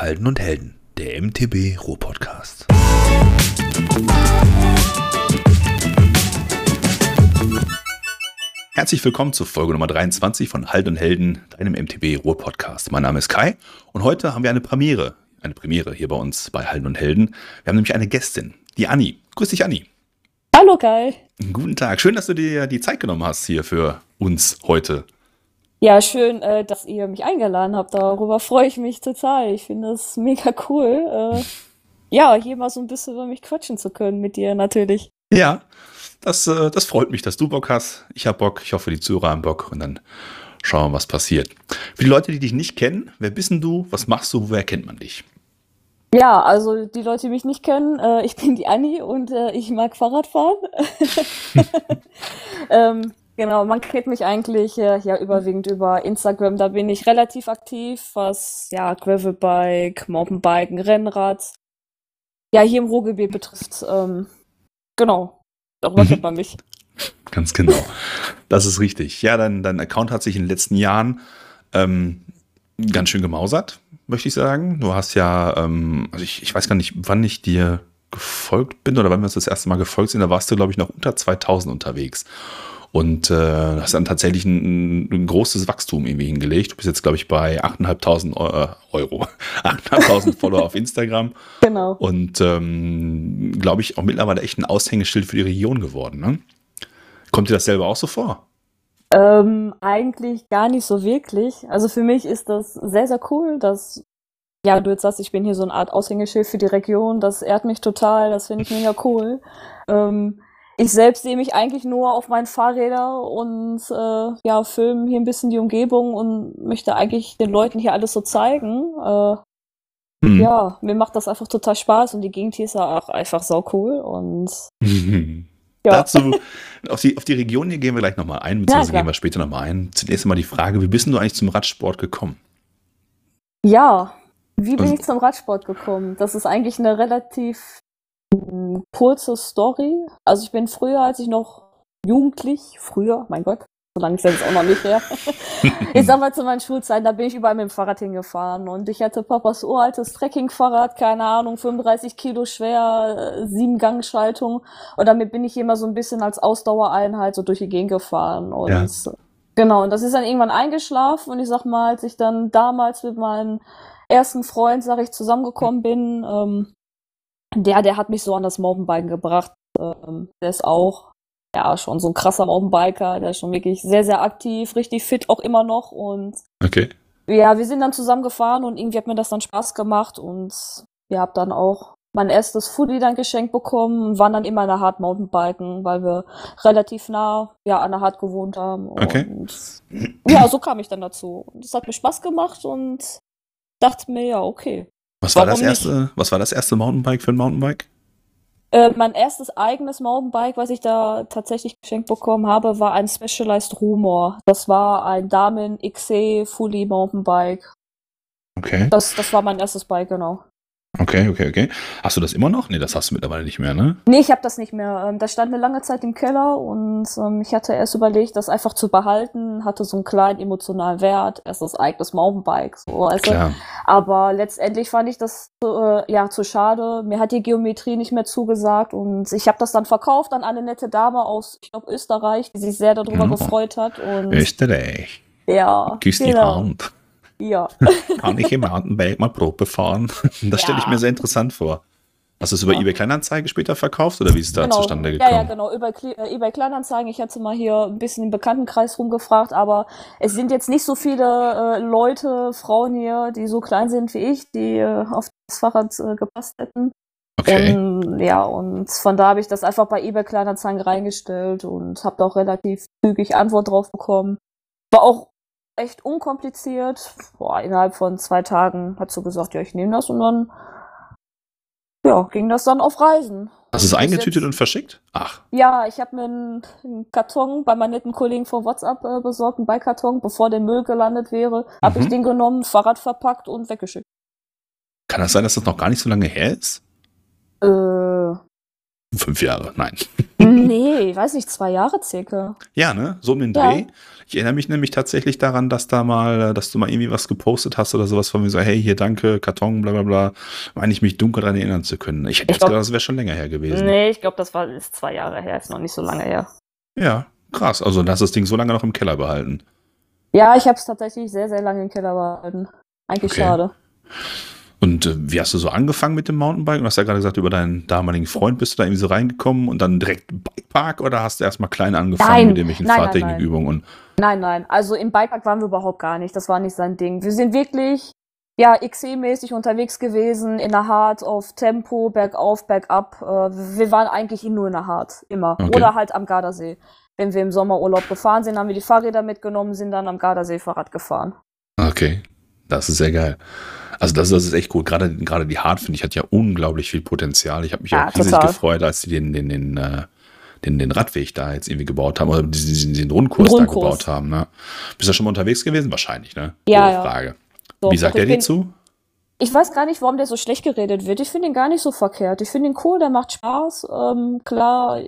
Halden und Helden, der MTB Ruhr-Podcast. Herzlich willkommen zur Folge Nummer 23 von Halden und Helden, deinem MTB Ruhr-Podcast. Mein Name ist Kai und heute haben wir eine Premiere. Eine Premiere hier bei uns bei Halden und Helden. Wir haben nämlich eine Gästin, die Anni. Grüß dich, Anni. Hallo Kai. Guten Tag. Schön, dass du dir die Zeit genommen hast hier für uns heute. Ja, schön, äh, dass ihr mich eingeladen habt. Darüber freue ich mich total. Ich finde das mega cool. Äh, ja, hier mal so ein bisschen über mich quatschen zu können mit dir natürlich. Ja, das, äh, das freut mich, dass du Bock hast. Ich habe Bock. Ich hoffe, die Zuhörer haben Bock. Und dann schauen wir, was passiert. Für die Leute, die dich nicht kennen, wer bist denn du? Was machst du? Woher kennt man dich? Ja, also die Leute, die mich nicht kennen, äh, ich bin die Anni und äh, ich mag Fahrradfahren. ähm, genau, man kennt mich eigentlich äh, ja überwiegend über Instagram. Da bin ich relativ aktiv, was ja Gravelbike, Mountainbiken, Rennrad, ja hier im Ruhrgebiet betrifft. Ähm, genau, darüber kennt man mich. Ganz genau. Das ist richtig. Ja, dein, dein Account hat sich in den letzten Jahren ähm, ganz schön gemausert, möchte ich sagen. Du hast ja, ähm, also ich, ich weiß gar nicht, wann ich dir gefolgt bin oder wann wir uns das erste Mal gefolgt sind. Da warst du, glaube ich, noch unter 2000 unterwegs. Und äh, hast dann tatsächlich ein, ein, großes Wachstum irgendwie hingelegt. Du bist jetzt, glaube ich, bei 8.500 Euro, 8.500 Follower auf Instagram. Genau. Und ähm, glaube ich, auch mittlerweile echt ein Aushängeschild für die Region geworden. Ne? Kommt dir das selber auch so vor? Ähm, eigentlich gar nicht so wirklich. Also für mich ist das sehr, sehr cool, dass, ja, du jetzt sagst, ich bin hier so eine Art Aushängeschild für die Region. Das ehrt mich total, das finde ich mega cool. Ähm, ich selbst sehe mich eigentlich nur auf meinen Fahrrädern und äh, ja, filme hier ein bisschen die Umgebung und möchte eigentlich den Leuten hier alles so zeigen. Äh, hm. Ja, mir macht das einfach total Spaß und die Gegend hier ist ja auch einfach so cool und Ja. Dazu, auf die, auf die Region hier gehen wir gleich nochmal ein, beziehungsweise ja, gehen wir später nochmal ein. Zunächst einmal die Frage, wie bist du eigentlich zum Radsport gekommen? Ja, wie bin also, ich zum Radsport gekommen? Das ist eigentlich eine relativ kurze Story. Also ich bin früher, als ich noch jugendlich, früher, mein Gott, so lange ist das auch noch nicht her. ich sag mal zu meinen Schulzeiten, da bin ich überall mit dem Fahrrad hingefahren und ich hatte Papas uraltes Trekkingfahrrad, keine Ahnung, 35 Kilo schwer, sieben Gangschaltung und damit bin ich immer so ein bisschen als Ausdauereinheit so durch die Gegend gefahren und ja. genau, und das ist dann irgendwann eingeschlafen und ich sag mal, als ich dann damals mit meinem ersten Freund, sag ich, zusammengekommen bin, ähm, der, der hat mich so an das Mountainbiken gebracht. Ähm, der ist auch ja, schon so ein krasser Mountainbiker, der ist schon wirklich sehr, sehr aktiv, richtig fit auch immer noch und okay. ja, wir sind dann zusammen gefahren und irgendwie hat mir das dann Spaß gemacht und wir haben dann auch mein erstes Foodie dann geschenkt bekommen und waren dann immer in der Hard Mountainbiken, weil wir relativ nah ja, an der Hard gewohnt haben. Okay. Ja, so kam ich dann dazu. Und es hat mir Spaß gemacht und dachte mir, ja, okay. Was war das erste, was war das erste Mountainbike für ein Mountainbike? Äh, mein erstes eigenes Mountainbike, was ich da tatsächlich geschenkt bekommen habe, war ein Specialized Rumor. Das war ein Damen XC Fully Mountainbike. Okay. Das, das war mein erstes Bike, genau. Okay, okay, okay. Hast du das immer noch? Nee, das hast du mittlerweile nicht mehr, ne? Nee, ich habe das nicht mehr. Ähm, das stand eine lange Zeit im Keller und ähm, ich hatte erst überlegt, das einfach zu behalten, hatte so einen kleinen emotionalen Wert, erst das eigenes Mountainbike. So, also, Klar. Aber letztendlich fand ich das äh, ja zu schade. Mir hat die Geometrie nicht mehr zugesagt und ich habe das dann verkauft an eine nette Dame aus, ich glaube, Österreich, die sich sehr darüber oh. gefreut hat. Und Österreich. Ja. Küss genau. die Hand. Ja. Kann ich im Mountainbike mal Probe fahren? Das stelle ich mir sehr interessant vor. Hast du es über ja. eBay Kleinanzeigen später verkauft oder wie ist es da genau. zustande gekommen? Ja, ja, genau, über äh, eBay Kleinanzeigen. Ich hatte mal hier ein bisschen im Bekanntenkreis rumgefragt, aber es sind jetzt nicht so viele äh, Leute, Frauen hier, die so klein sind wie ich, die äh, auf das Fahrrad äh, gepasst hätten. Okay. Und, ja, und von da habe ich das einfach bei eBay Kleinanzeigen reingestellt und habe da auch relativ zügig Antwort drauf bekommen. War auch echt unkompliziert. Boah, innerhalb von zwei Tagen hat sie gesagt, ja, ich nehme das und dann ja, ging das dann auf Reisen. Hast du es eingetütet und verschickt? Ach. Ja, ich habe mir einen, einen, Karton bei meinen netten Kollegen von WhatsApp äh, besorgt, einen Beikarton, bevor der Müll gelandet wäre. Mhm. Habe ich den genommen, Fahrrad verpackt und weggeschickt. Kann das sein, dass das noch gar nicht so lange her ist? Äh. Fünf Jahre, nein. Nee, weiß nicht, zwei Jahre circa. Ja, ne? So um den Dreh. Ja. Ich erinnere mich nämlich tatsächlich daran, dass da mal, dass du mal irgendwie was gepostet hast oder sowas von mir so, hey, hier danke, Karton, bla bla bla. Meine ich mich dunkel daran erinnern zu können. Ich hätte jetzt gedacht, das wäre schon länger her gewesen. Nee, ich glaube, das war ist zwei Jahre her, ist noch nicht so lange her. Ja, krass. Also hast das Ding so lange noch im Keller behalten. Ja, ich habe es tatsächlich sehr, sehr lange im Keller behalten. Eigentlich okay. schade. Und äh, wie hast du so angefangen mit dem Mountainbike? Du hast ja gerade gesagt, über deinen damaligen Freund bist du da irgendwie so reingekommen und dann direkt Bikepark oder hast du erstmal klein angefangen nein, mit irgendwelchen Fahrtechnikübungen? Nein, nein. Also im Bikepark waren wir überhaupt gar nicht. Das war nicht sein Ding. Wir sind wirklich ja, XC-mäßig unterwegs gewesen, in der Hard, auf Tempo, bergauf, bergab. Äh, wir waren eigentlich nur in der Hard, immer. Okay. Oder halt am Gardasee. Wenn wir im Sommerurlaub gefahren sind, haben wir die Fahrräder mitgenommen, sind dann am Gardasee Fahrrad gefahren. Okay, das ist sehr geil. Also das, das ist echt cool. Gerade, gerade die Hard, finde ich, hat ja unglaublich viel Potenzial. Ich habe mich ja, auch riesig total. gefreut, als sie den, den, den, äh, den, den Radweg da jetzt irgendwie gebaut haben oder diesen, diesen Rundkurs, Rundkurs, da gebaut haben. Ne? Bist du schon mal unterwegs gewesen? Wahrscheinlich, ne? Ja, ja. Frage. Doch, Wie sagt er dir zu? Ich weiß gar nicht, warum der so schlecht geredet wird. Ich finde ihn gar nicht so verkehrt. Ich finde ihn cool, der macht Spaß. Ähm, klar,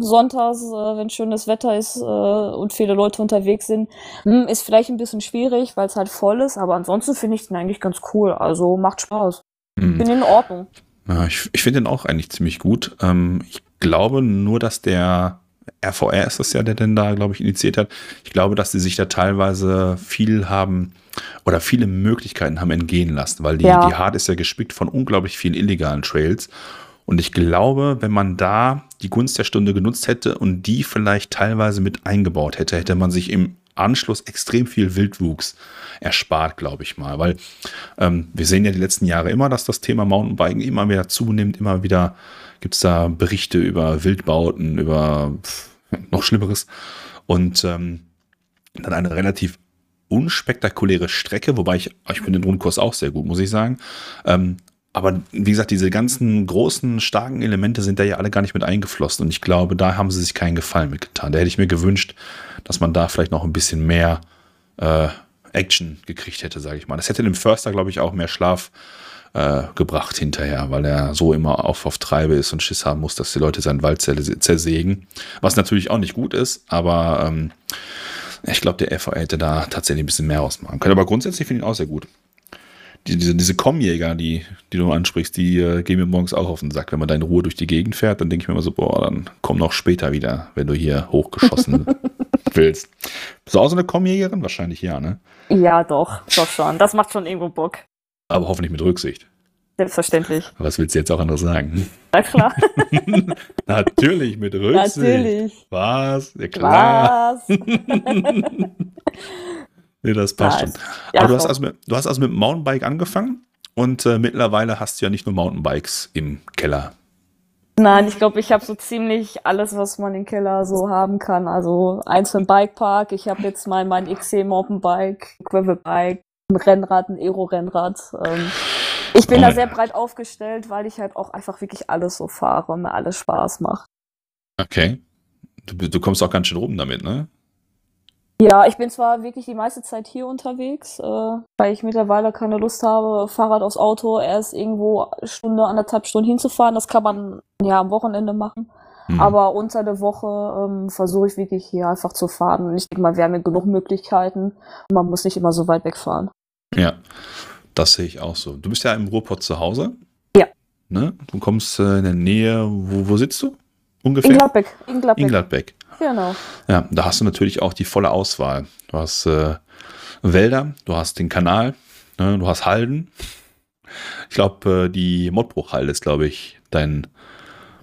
sonntags, äh, wenn schönes Wetter ist äh, und viele Leute unterwegs sind, hm, ist vielleicht ein bisschen schwierig, weil es halt voll ist, aber ansonsten finde ich den eigentlich ganz cool. Also macht Spaß. Hm. Bin in Ordnung. Ja, ich ich finde den auch eigentlich ziemlich gut. Ähm, ich glaube nur, dass der RVR ist das ja, der denn da, glaube ich, initiiert hat. Ich glaube, dass sie sich da teilweise viel haben oder viele Möglichkeiten haben entgehen lassen, weil die, ja. die Hard ist ja gespickt von unglaublich vielen illegalen Trails. Und ich glaube, wenn man da die Gunst der Stunde genutzt hätte und die vielleicht teilweise mit eingebaut hätte, hätte man sich im Anschluss extrem viel Wildwuchs erspart, glaube ich mal. Weil ähm, wir sehen ja die letzten Jahre immer, dass das Thema Mountainbiken immer wieder zunimmt. Immer wieder gibt es da Berichte über Wildbauten, über pff, noch Schlimmeres. Und ähm, dann eine relativ unspektakuläre Strecke, wobei ich, ich finde den Rundkurs auch sehr gut, muss ich sagen. Ähm, aber wie gesagt, diese ganzen großen, starken Elemente sind da ja alle gar nicht mit eingeflossen. Und ich glaube, da haben sie sich keinen Gefallen mitgetan. Da hätte ich mir gewünscht, dass man da vielleicht noch ein bisschen mehr äh, Action gekriegt hätte, sage ich mal. Das hätte dem Förster, glaube ich, auch mehr Schlaf äh, gebracht hinterher, weil er so immer auf, auf Treibe ist und Schiss haben muss, dass die Leute seinen Wald zersägen. Was natürlich auch nicht gut ist, aber ähm, ich glaube, der FV hätte da tatsächlich ein bisschen mehr ausmachen können. Aber grundsätzlich finde ich ihn auch sehr gut die, diese, diese Kommjäger, die, die du ansprichst, die äh, gehen mir morgens auch auf den Sack. Wenn man da in Ruhe durch die Gegend fährt, dann denke ich mir immer so, boah, dann komm noch später wieder, wenn du hier hochgeschossen willst. Bist du auch so eine Kommjägerin? Wahrscheinlich ja, ne? Ja, doch, doch schon. Das macht schon irgendwo Bock. Aber hoffentlich mit Rücksicht. Selbstverständlich. Was willst du jetzt auch anderes sagen? Na klar. Natürlich mit Rücksicht. Natürlich. Was? Ja klar. Was? Nee, das passt schon. Ja, Aber du hast, also mit, du hast also mit Mountainbike angefangen und äh, mittlerweile hast du ja nicht nur Mountainbikes im Keller. Nein, ich glaube, ich habe so ziemlich alles, was man im Keller so haben kann. Also eins für den Bikepark. Ich habe jetzt mein, mein XC Mountainbike, Gravelbike, ein Rennrad, ein Aero-Rennrad. Ähm, ich bin oh. da sehr breit aufgestellt, weil ich halt auch einfach wirklich alles so fahre und mir alles Spaß macht. Okay. Du, du kommst auch ganz schön rum damit, ne? Ja, ich bin zwar wirklich die meiste Zeit hier unterwegs, äh, weil ich mittlerweile keine Lust habe, Fahrrad aus Auto erst irgendwo eine Stunde, anderthalb Stunden hinzufahren. Das kann man ja am Wochenende machen. Mhm. Aber unter der Woche ähm, versuche ich wirklich hier einfach zu fahren. Und ich denke mal, wir haben ja genug Möglichkeiten und man muss nicht immer so weit wegfahren. Ja, das sehe ich auch so. Du bist ja im Ruhrpott zu Hause. Ja. Ne? Du kommst äh, in der Nähe, wo, wo sitzt du? Ungefähr? In Gladbeck. In Gladbeck. In Gladbeck. Genau. Ja, da hast du natürlich auch die volle Auswahl. Du hast äh, Wälder, du hast den Kanal, ne, du hast Halden. Ich glaube, äh, die Mottbruchhalde ist, glaube ich, dein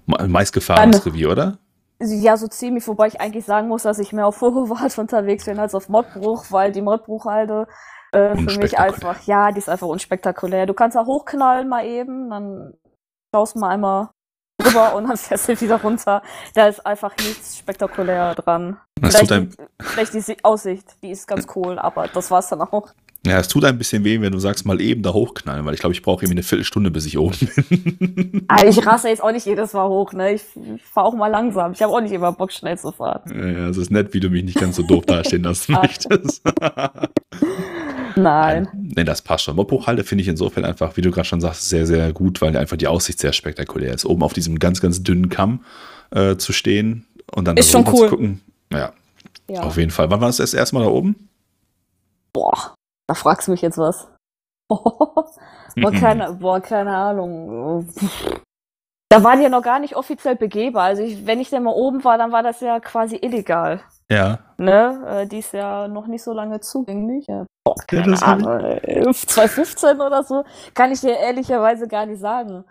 meistgefahrenes Revier, oder? Ja, so ziemlich, wobei ich eigentlich sagen muss, dass ich mehr auf Vorwart unterwegs bin als auf Mottbruch, weil die Mottbruchhalde äh, für mich einfach, ja, die ist einfach unspektakulär. Du kannst da hochknallen mal eben, dann schaust mal einmal drüber und dann fährst du wieder runter. Da ist einfach nichts spektakulär dran. vielleicht, die, vielleicht die Aussicht, die ist ganz cool, aber das war's dann auch. Ja, es tut ein bisschen weh, wenn du sagst, mal eben da hochknallen, weil ich glaube, ich brauche irgendwie eine Viertelstunde, bis ich oben bin. Also ich rasse jetzt auch nicht jedes Mal hoch, ne? Ich, fahre auch mal langsam. Ich habe auch nicht immer Bock, schnell zu fahren. Ja, es ist nett, wie du mich nicht ganz so doof dastehen lassen möchtest. Nein. Nee, das passt schon. Mophochhalde finde ich insofern einfach, wie du gerade schon sagst, sehr, sehr gut, weil einfach die Aussicht sehr spektakulär ist. Oben auf diesem ganz, ganz dünnen Kamm äh, zu stehen, Und dann Ist schon cool. zu gucken. Ja, Ja. auf jeden Fall. Wann war das das erste Mal da oben? Boah, da fragst du mich jetzt was. boah, keine, boah, keine Ahnung. Da waren die ja noch gar nicht offiziell begehbar. Also ich, wenn ich denn mal oben war, dann war das ja quasi illegal. Ja. Ne? Äh, Die ist ja noch nicht so lange zugänglich. Ja, Boah, Ja, keine ich- Ahnung. ey. 2015 oder so, kann ich dir ehrlicherweise gar nicht sagen.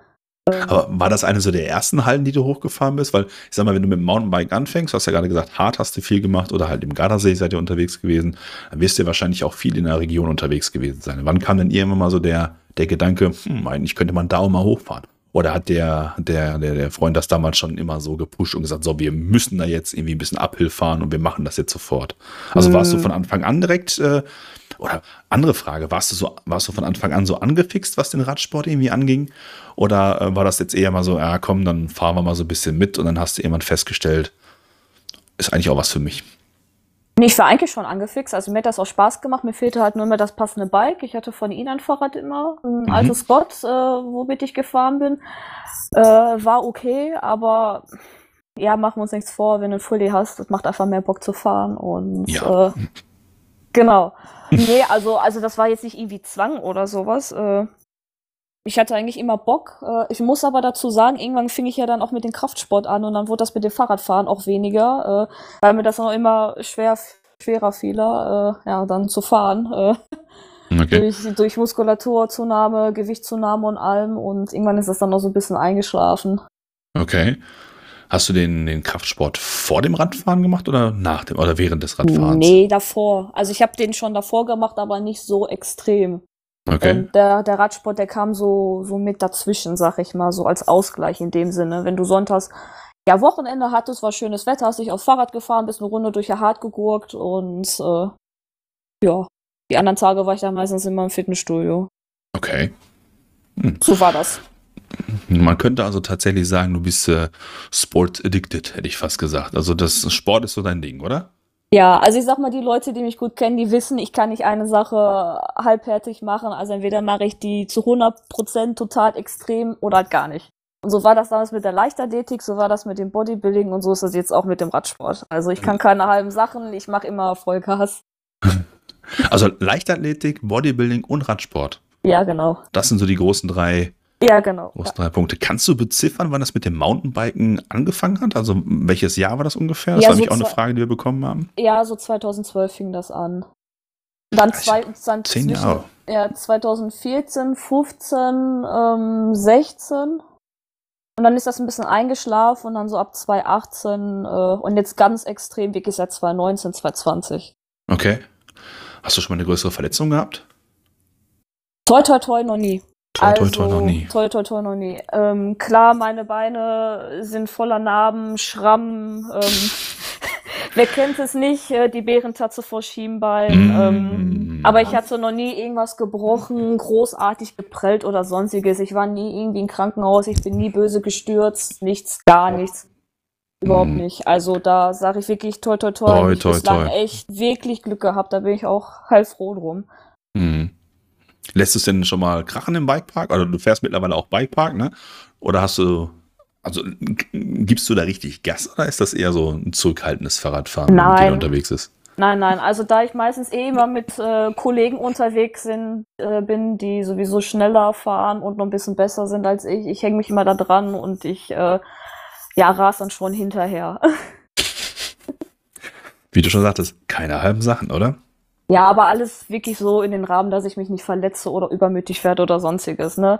Ähm, Aber war das eine so der ersten Hallen, die du hochgefahren bist? Weil, ich sag mal, wenn du mit dem Mountainbike anfängst, du hast ja gerade gesagt, hart hast du viel gemacht oder halt im Gardasee seid ihr unterwegs gewesen, dann wirst du ja wahrscheinlich auch viel in der Region unterwegs gewesen sein. Wann kam denn irgendwann mal so der, der Gedanke, hm, eigentlich könnte man da auch mal hochfahren? Oder hat der, der, der, der Freund das damals schon immer so gepusht und gesagt, so, wir müssen da jetzt irgendwie ein bisschen Uphill fahren und wir machen das jetzt sofort? Also warst du Hm. von Anfang an direkt, äh, oder andere Frage, warst du so, warst du von Anfang an so angefixt, was den Radsport irgendwie anging? Oder äh, war das jetzt eher mal so, ja komm, dann fahren wir mal so ein bisschen mit und dann hast du irgendwann festgestellt, ist eigentlich auch was für mich. Nee, ich war eigentlich schon angefixt. Also mir hat das auch Spaß gemacht. Mir fehlte halt nur immer das passende Bike. Ich hatte von ihnen ein Fahrrad immer, ein Mhm. altes Scott, äh, womit ich gefahren bin. Äh, war okay, aber ja, machen wir uns nichts vor, wenn du ein Fully hast, das macht einfach mehr Bock zu fahren. Und Ja. äh, genau. Nee, also, also das war jetzt nicht irgendwie Zwang oder sowas. Äh, ich hatte eigentlich immer Bock. Äh, ich muss aber dazu sagen, irgendwann fing ich ja dann auch mit dem Kraftsport an und dann wurde das mit dem Fahrradfahren auch weniger, äh, weil mir das noch immer schwer, schwerer fiel, ja, dann zu fahren. Okay. durch, durch Muskulaturzunahme, Gewichtszunahme und allem und irgendwann ist das dann noch so ein bisschen eingeschlafen. Okay. Hast du den, den Kraftsport vor dem Radfahren gemacht oder nach dem oder während des Radfahrens? Nee, davor. Also ich habe den schon davor gemacht, aber nicht so extrem. Okay. Und der, der Radsport, der kam so, so mit dazwischen, sag ich mal, so als Ausgleich in dem Sinne. Wenn du sonntags, ja, Wochenende hattest, war schönes Wetter, hast dich aufs Fahrrad gefahren, bist eine Runde durch der Hart gegurkt und äh, ja, die anderen Tage war ich dann meistens immer im Fitnessstudio. Okay. So war das. Man könnte also tatsächlich sagen, du bist äh, Sport addicted, hätte ich fast gesagt. Also das Sport ist so dein Ding, oder? Ja, also ich sag mal, die Leute, die mich gut kennen, die wissen, ich kann nicht eine Sache halbherzig machen. Also entweder mache ich die zu 100% total extrem oder halt gar nicht. Und so war das damals mit der Leichtathletik, so war das mit dem Bodybuilding und so ist das jetzt auch mit dem Radsport. Also ich kann keine halben Sachen, ich mache immer Vollgas. Also Leichtathletik, Bodybuilding und Radsport. Ja, genau. Das sind so die großen drei, Ja, genau. großen drei Punkte. Kannst du beziffern, wann das mit dem Mountainbiken angefangen hat? Also welches Jahr war das ungefähr? Das Ja, war so nämlich auch eine Frage, die wir bekommen haben. Ja, so 2012 fing das an. Dann zwei, dann Zehn zwischen- Jahre. Ja, 2014, 15, ähm, 16. Und dann ist das ein bisschen eingeschlafen und dann so ab 2018 äh, und jetzt ganz extrem wirklich seit 2019, 2020. Okay. Hast du schon mal eine größere Verletzung gehabt? Toi, toi, toi, noch nie. Toi, toi, toi, noch nie. Toi, toi, toi, noch nie. Ähm, klar, meine Beine sind voller Narben, Schrammen. Ähm, wer kennt es nicht? Äh, die Bärentatze vor Schienbein. Mm. Ähm, aber ich hatte noch nie irgendwas gebrochen, großartig geprellt oder sonstiges. Ich war nie irgendwie im Krankenhaus. Ich bin nie böse gestürzt. Nichts, gar nichts. Überhaupt Mm. nicht. Also da sage ich wirklich toi, toi, toi. Toi, Ich toi. echt wirklich Glück gehabt. Da bin ich auch heilfroh drum. Mhm. Lässt es denn schon mal krachen im Bikepark? Oder du fährst mittlerweile auch Bikepark, ne? Oder hast du, also gibst du da richtig Gas oder ist das eher so ein zurückhaltendes Fahrradfahren, wenn Nein. jeder unterwegs ist? Nein, nein, also da ich meistens eh immer mit äh, Kollegen unterwegs sind, äh, bin, die sowieso schneller fahren und noch ein bisschen besser sind als ich, ich hänge mich immer da dran und ich äh, ja, ras dann schon hinterher. Wie du schon sagtest, keine halben Sachen, oder? Ja, aber alles wirklich so in den Rahmen, dass ich mich nicht verletze oder übermütig werde oder sonstiges, ne?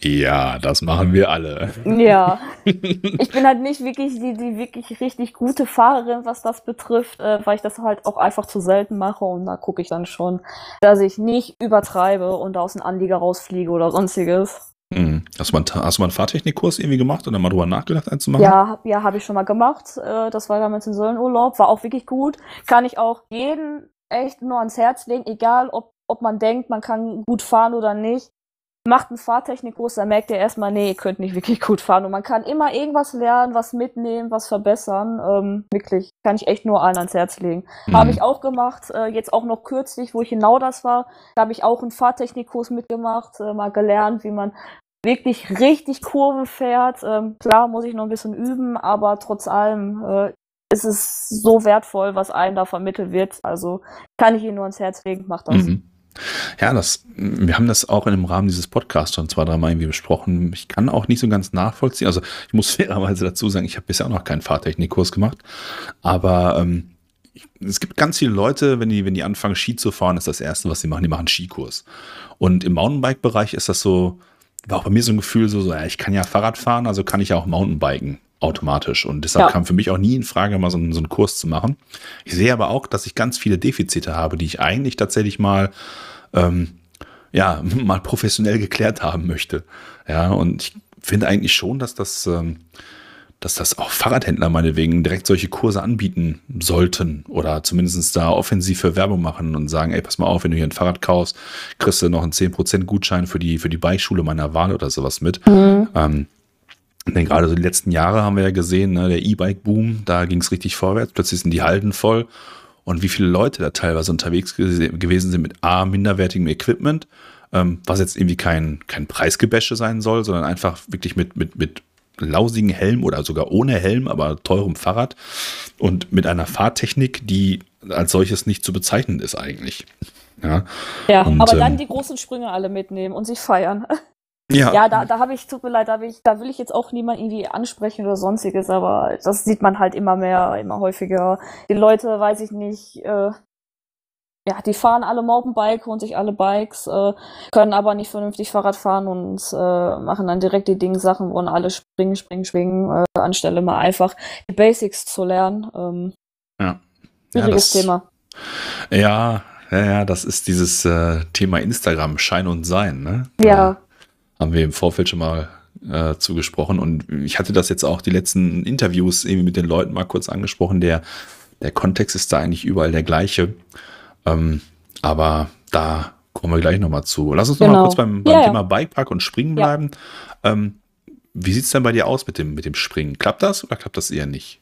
Ja, das machen wir alle. Ja. ich bin halt nicht wirklich die, die wirklich richtig gute Fahrerin, was das betrifft, äh, weil ich das halt auch einfach zu selten mache und da gucke ich dann schon, dass ich nicht übertreibe und aus dem Anlieger rausfliege oder sonstiges. Mhm. Hast, du mal, einen- hast du mal einen Fahrtechnikkurs irgendwie gemacht oder mal drüber nachgedacht, einen zu machen? Ja, hab- ja, habe ich schon mal gemacht. Äh, das war damals in Söllenurlaub, war auch wirklich gut. Kann ich auch jeden echt nur ans Herz legen, egal ob, ob man denkt, man kann gut fahren oder nicht. Macht einen Fahrtechnikkurs, dann merkt ihr erstmal, nee, ihr könnt nicht wirklich gut fahren. Und man kann immer irgendwas lernen, was mitnehmen, was verbessern. Ähm, wirklich, kann ich echt nur allen ans Herz legen. Mhm. Habe ich auch gemacht, äh, jetzt auch noch kürzlich, wo ich in Nauders war, da habe ich auch einen Fahrtechnikkurs mitgemacht, äh, mal gelernt, wie man wirklich richtig Kurve fährt. Ähm, klar muss ich noch ein bisschen üben, aber trotz allem, äh, ist es so wertvoll, was einem da vermittelt wird. Also kann ich Ihnen nur ans Herz legen, macht das. Mhm. Ja, das, wir haben das auch in dem Rahmen dieses Podcasts schon zwei, dreimal irgendwie besprochen. Ich kann auch nicht so ganz nachvollziehen. Also ich muss fairerweise dazu sagen, ich habe bisher auch noch keinen Fahrtechnikkurs gemacht. Aber ähm, es gibt ganz viele Leute, wenn die, wenn die anfangen, Ski zu fahren, ist das Erste, was sie machen, die machen Skikurs. Und im Mountainbike-Bereich ist das so, war auch bei mir so ein Gefühl, so, so, ja, ich kann ja Fahrrad fahren, also kann ich ja auch Mountainbiken automatisch. Und deshalb ja. kam für mich auch nie in Frage, mal so, so einen Kurs zu machen. Ich sehe aber auch, dass ich ganz viele Defizite habe, die ich eigentlich tatsächlich mal, ähm, ja, mal professionell geklärt haben möchte. Ja, und ich finde eigentlich schon, dass das, ähm, dass das auch Fahrradhändler meinetwegen direkt solche Kurse anbieten sollten oder zumindest da offensiv für Werbung machen und sagen, ey, pass mal auf, wenn du hier ein Fahrrad kaufst, kriegst du noch einen 10% Gutschein für die, für die Bikeschule meiner Wahl oder sowas mit. Mhm. Ähm, denn gerade so die letzten Jahre haben wir ja gesehen, ne, der E-Bike-Boom, da ging es richtig vorwärts, plötzlich sind die Halden voll und wie viele Leute da teilweise unterwegs gewesen sind mit A, minderwertigem Equipment, ähm, was jetzt irgendwie kein, kein Preisgebäsche sein soll, sondern einfach wirklich mit, mit, mit lausigen Helm oder sogar ohne Helm, aber teurem Fahrrad und mit einer Fahrtechnik, die als solches nicht zu bezeichnen ist eigentlich. Ja, ja und, aber dann ähm, die großen Sprünge alle mitnehmen und sich feiern. Ja, ja da, da habe ich, tut mir leid, da, ich, da will ich jetzt auch niemand irgendwie ansprechen oder sonstiges, aber das sieht man halt immer mehr, immer häufiger. Die Leute, weiß ich nicht, äh, ja, die fahren alle Mountainbike, holen sich alle Bikes, äh, können aber nicht vernünftig Fahrrad fahren und äh, machen dann direkt die Dinge Sachen, wollen alle springen, springen, springen, äh, anstelle mal einfach die Basics zu lernen. Ähm, ja. Schwieriges ja, Thema. Ja, ja, ja, das ist dieses äh, Thema Instagram, Schein und Sein, ne? Ja. Haben wir im Vorfeld schon mal äh, zugesprochen und ich hatte das jetzt auch die letzten Interviews irgendwie mit den Leuten mal kurz angesprochen. Der, der Kontext ist da eigentlich überall der gleiche. Ähm, aber da kommen wir gleich nochmal zu. Lass uns genau. noch mal kurz beim, beim ja, Thema Bikepark und Springen bleiben. Ja. Ähm, wie sieht es denn bei dir aus mit dem, mit dem Springen? Klappt das oder klappt das eher nicht?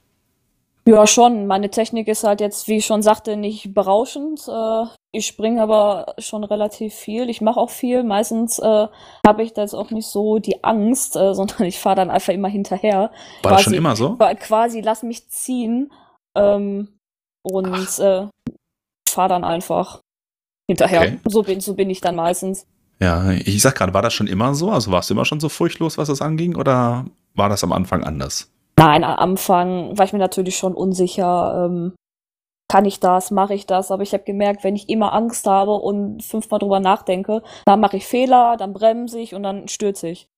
Ja, schon. Meine Technik ist halt jetzt, wie ich schon sagte, nicht berauschend. Äh, ich springe aber schon relativ viel. Ich mache auch viel. Meistens äh, habe ich da jetzt auch nicht so die Angst, äh, sondern ich fahre dann einfach immer hinterher. War quasi, das schon immer so? Quasi, lass mich ziehen. Ähm, und äh, fahre dann einfach hinterher. Okay. So, bin, so bin ich dann meistens. Ja, ich sag gerade, war das schon immer so? Also warst du immer schon so furchtlos, was das anging, oder war das am Anfang anders? Nein, am Anfang war ich mir natürlich schon unsicher. Ähm, kann ich das, mache ich das? Aber ich habe gemerkt, wenn ich immer Angst habe und fünfmal drüber nachdenke, dann mache ich Fehler, dann bremse ich und dann stürze ich.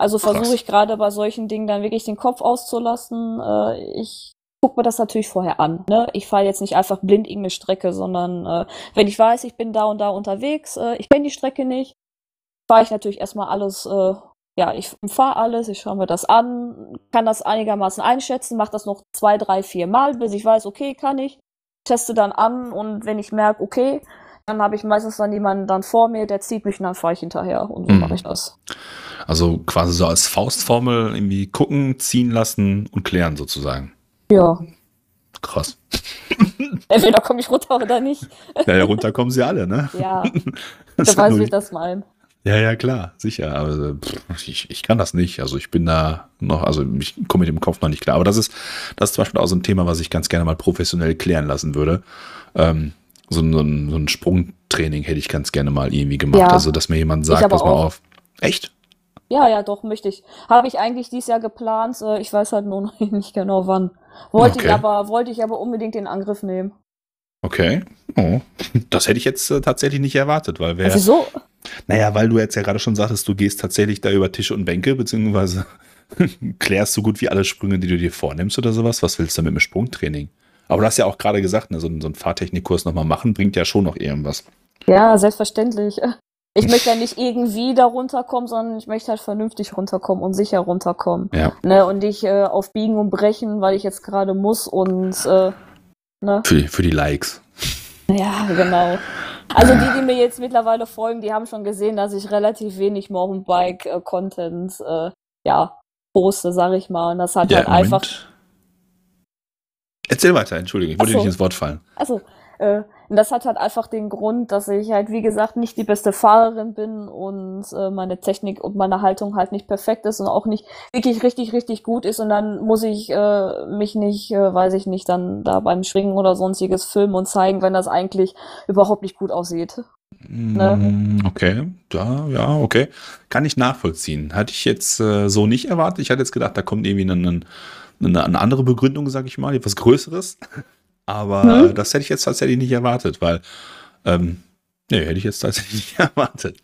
Also versuche ich gerade bei solchen Dingen dann wirklich den Kopf auszulassen. Äh, ich guck mir das natürlich vorher an. Ne? Ich fahre jetzt nicht einfach blind irgendeine Strecke, sondern äh, wenn ich weiß, ich bin da und da unterwegs, äh, ich kenne die Strecke nicht, fahre ich natürlich erstmal alles, äh, ja, ich fahre alles, ich schaue mir das an, kann das einigermaßen einschätzen, mache das noch zwei, drei, vier Mal, bis ich weiß, okay, kann ich, teste dann an und wenn ich merke, okay, dann habe ich meistens dann jemanden dann vor mir, der zieht mich und dann fahre ich hinterher und so mhm. mache ich das. Also quasi so als Faustformel irgendwie gucken, ziehen lassen und klären sozusagen. Ja. Krass. Entweder komme ich runter oder nicht. Naja, runter kommen sie alle, ne? Ja. Du weißt, wie ich das meine. Ja, ja, klar, sicher. Aber pff, ich, ich kann das nicht. Also ich bin da noch, also ich komme mit dem Kopf noch nicht klar. Aber das ist, das ist zum Beispiel auch so ein Thema, was ich ganz gerne mal professionell klären lassen würde. Ähm, so, so, ein, so ein Sprungtraining hätte ich ganz gerne mal irgendwie gemacht. Ja, also, dass mir jemand sagt, pass mal auch. auf. Echt? Ja, ja, doch, möchte ich. Habe ich eigentlich dieses Jahr geplant. Äh, ich weiß halt nur noch nicht genau wann. Wollte okay. ich aber, wollte ich aber unbedingt den Angriff nehmen. Okay. Oh. Das hätte ich jetzt äh, tatsächlich nicht erwartet, weil wer. Wieso? Naja, weil du jetzt ja gerade schon sagtest, du gehst tatsächlich da über Tische und Bänke, beziehungsweise klärst so gut wie alle Sprünge, die du dir vornimmst oder sowas. Was willst du mit dem Sprungtraining? Aber du hast ja auch gerade gesagt, ne, so, so einen Fahrtechnikkurs nochmal machen, bringt ja schon noch irgendwas. Ja, selbstverständlich. Ich möchte ja nicht irgendwie da runterkommen, sondern ich möchte halt vernünftig runterkommen und sicher runterkommen. Ja. Ne? Und nicht äh, auf Biegen und Brechen, weil ich jetzt gerade muss und äh, ne? Für, für die Likes. Ja, genau. Also die, die mir jetzt mittlerweile folgen, die haben schon gesehen, dass ich relativ wenig Mountainbike-Content äh, ja, poste, sag ich mal. Und das hat ja, halt einfach. Erzähl weiter, entschuldige, ich wollte so. nicht ins Wort fallen. Also, Äh, und das hat halt einfach den Grund, dass ich halt, wie gesagt, nicht die beste Fahrerin bin und äh, meine Technik und meine Haltung halt nicht perfekt ist und auch nicht wirklich richtig, richtig gut ist. Und dann muss ich äh, mich nicht, äh, weiß ich nicht, dann da beim Schwingen oder sonstiges filmen und zeigen, wenn das eigentlich überhaupt nicht gut aussieht. Ne? Mm, okay, da, ja, okay. Kann ich nachvollziehen. Hatte ich jetzt äh, so nicht erwartet. Ich hatte jetzt gedacht, da kommt irgendwie eine, eine, eine andere Begründung, sag ich mal, etwas Größeres. Aber hm? das hätte ich jetzt tatsächlich nicht erwartet, weil, ähm, nee, hätte ich jetzt tatsächlich nicht erwartet.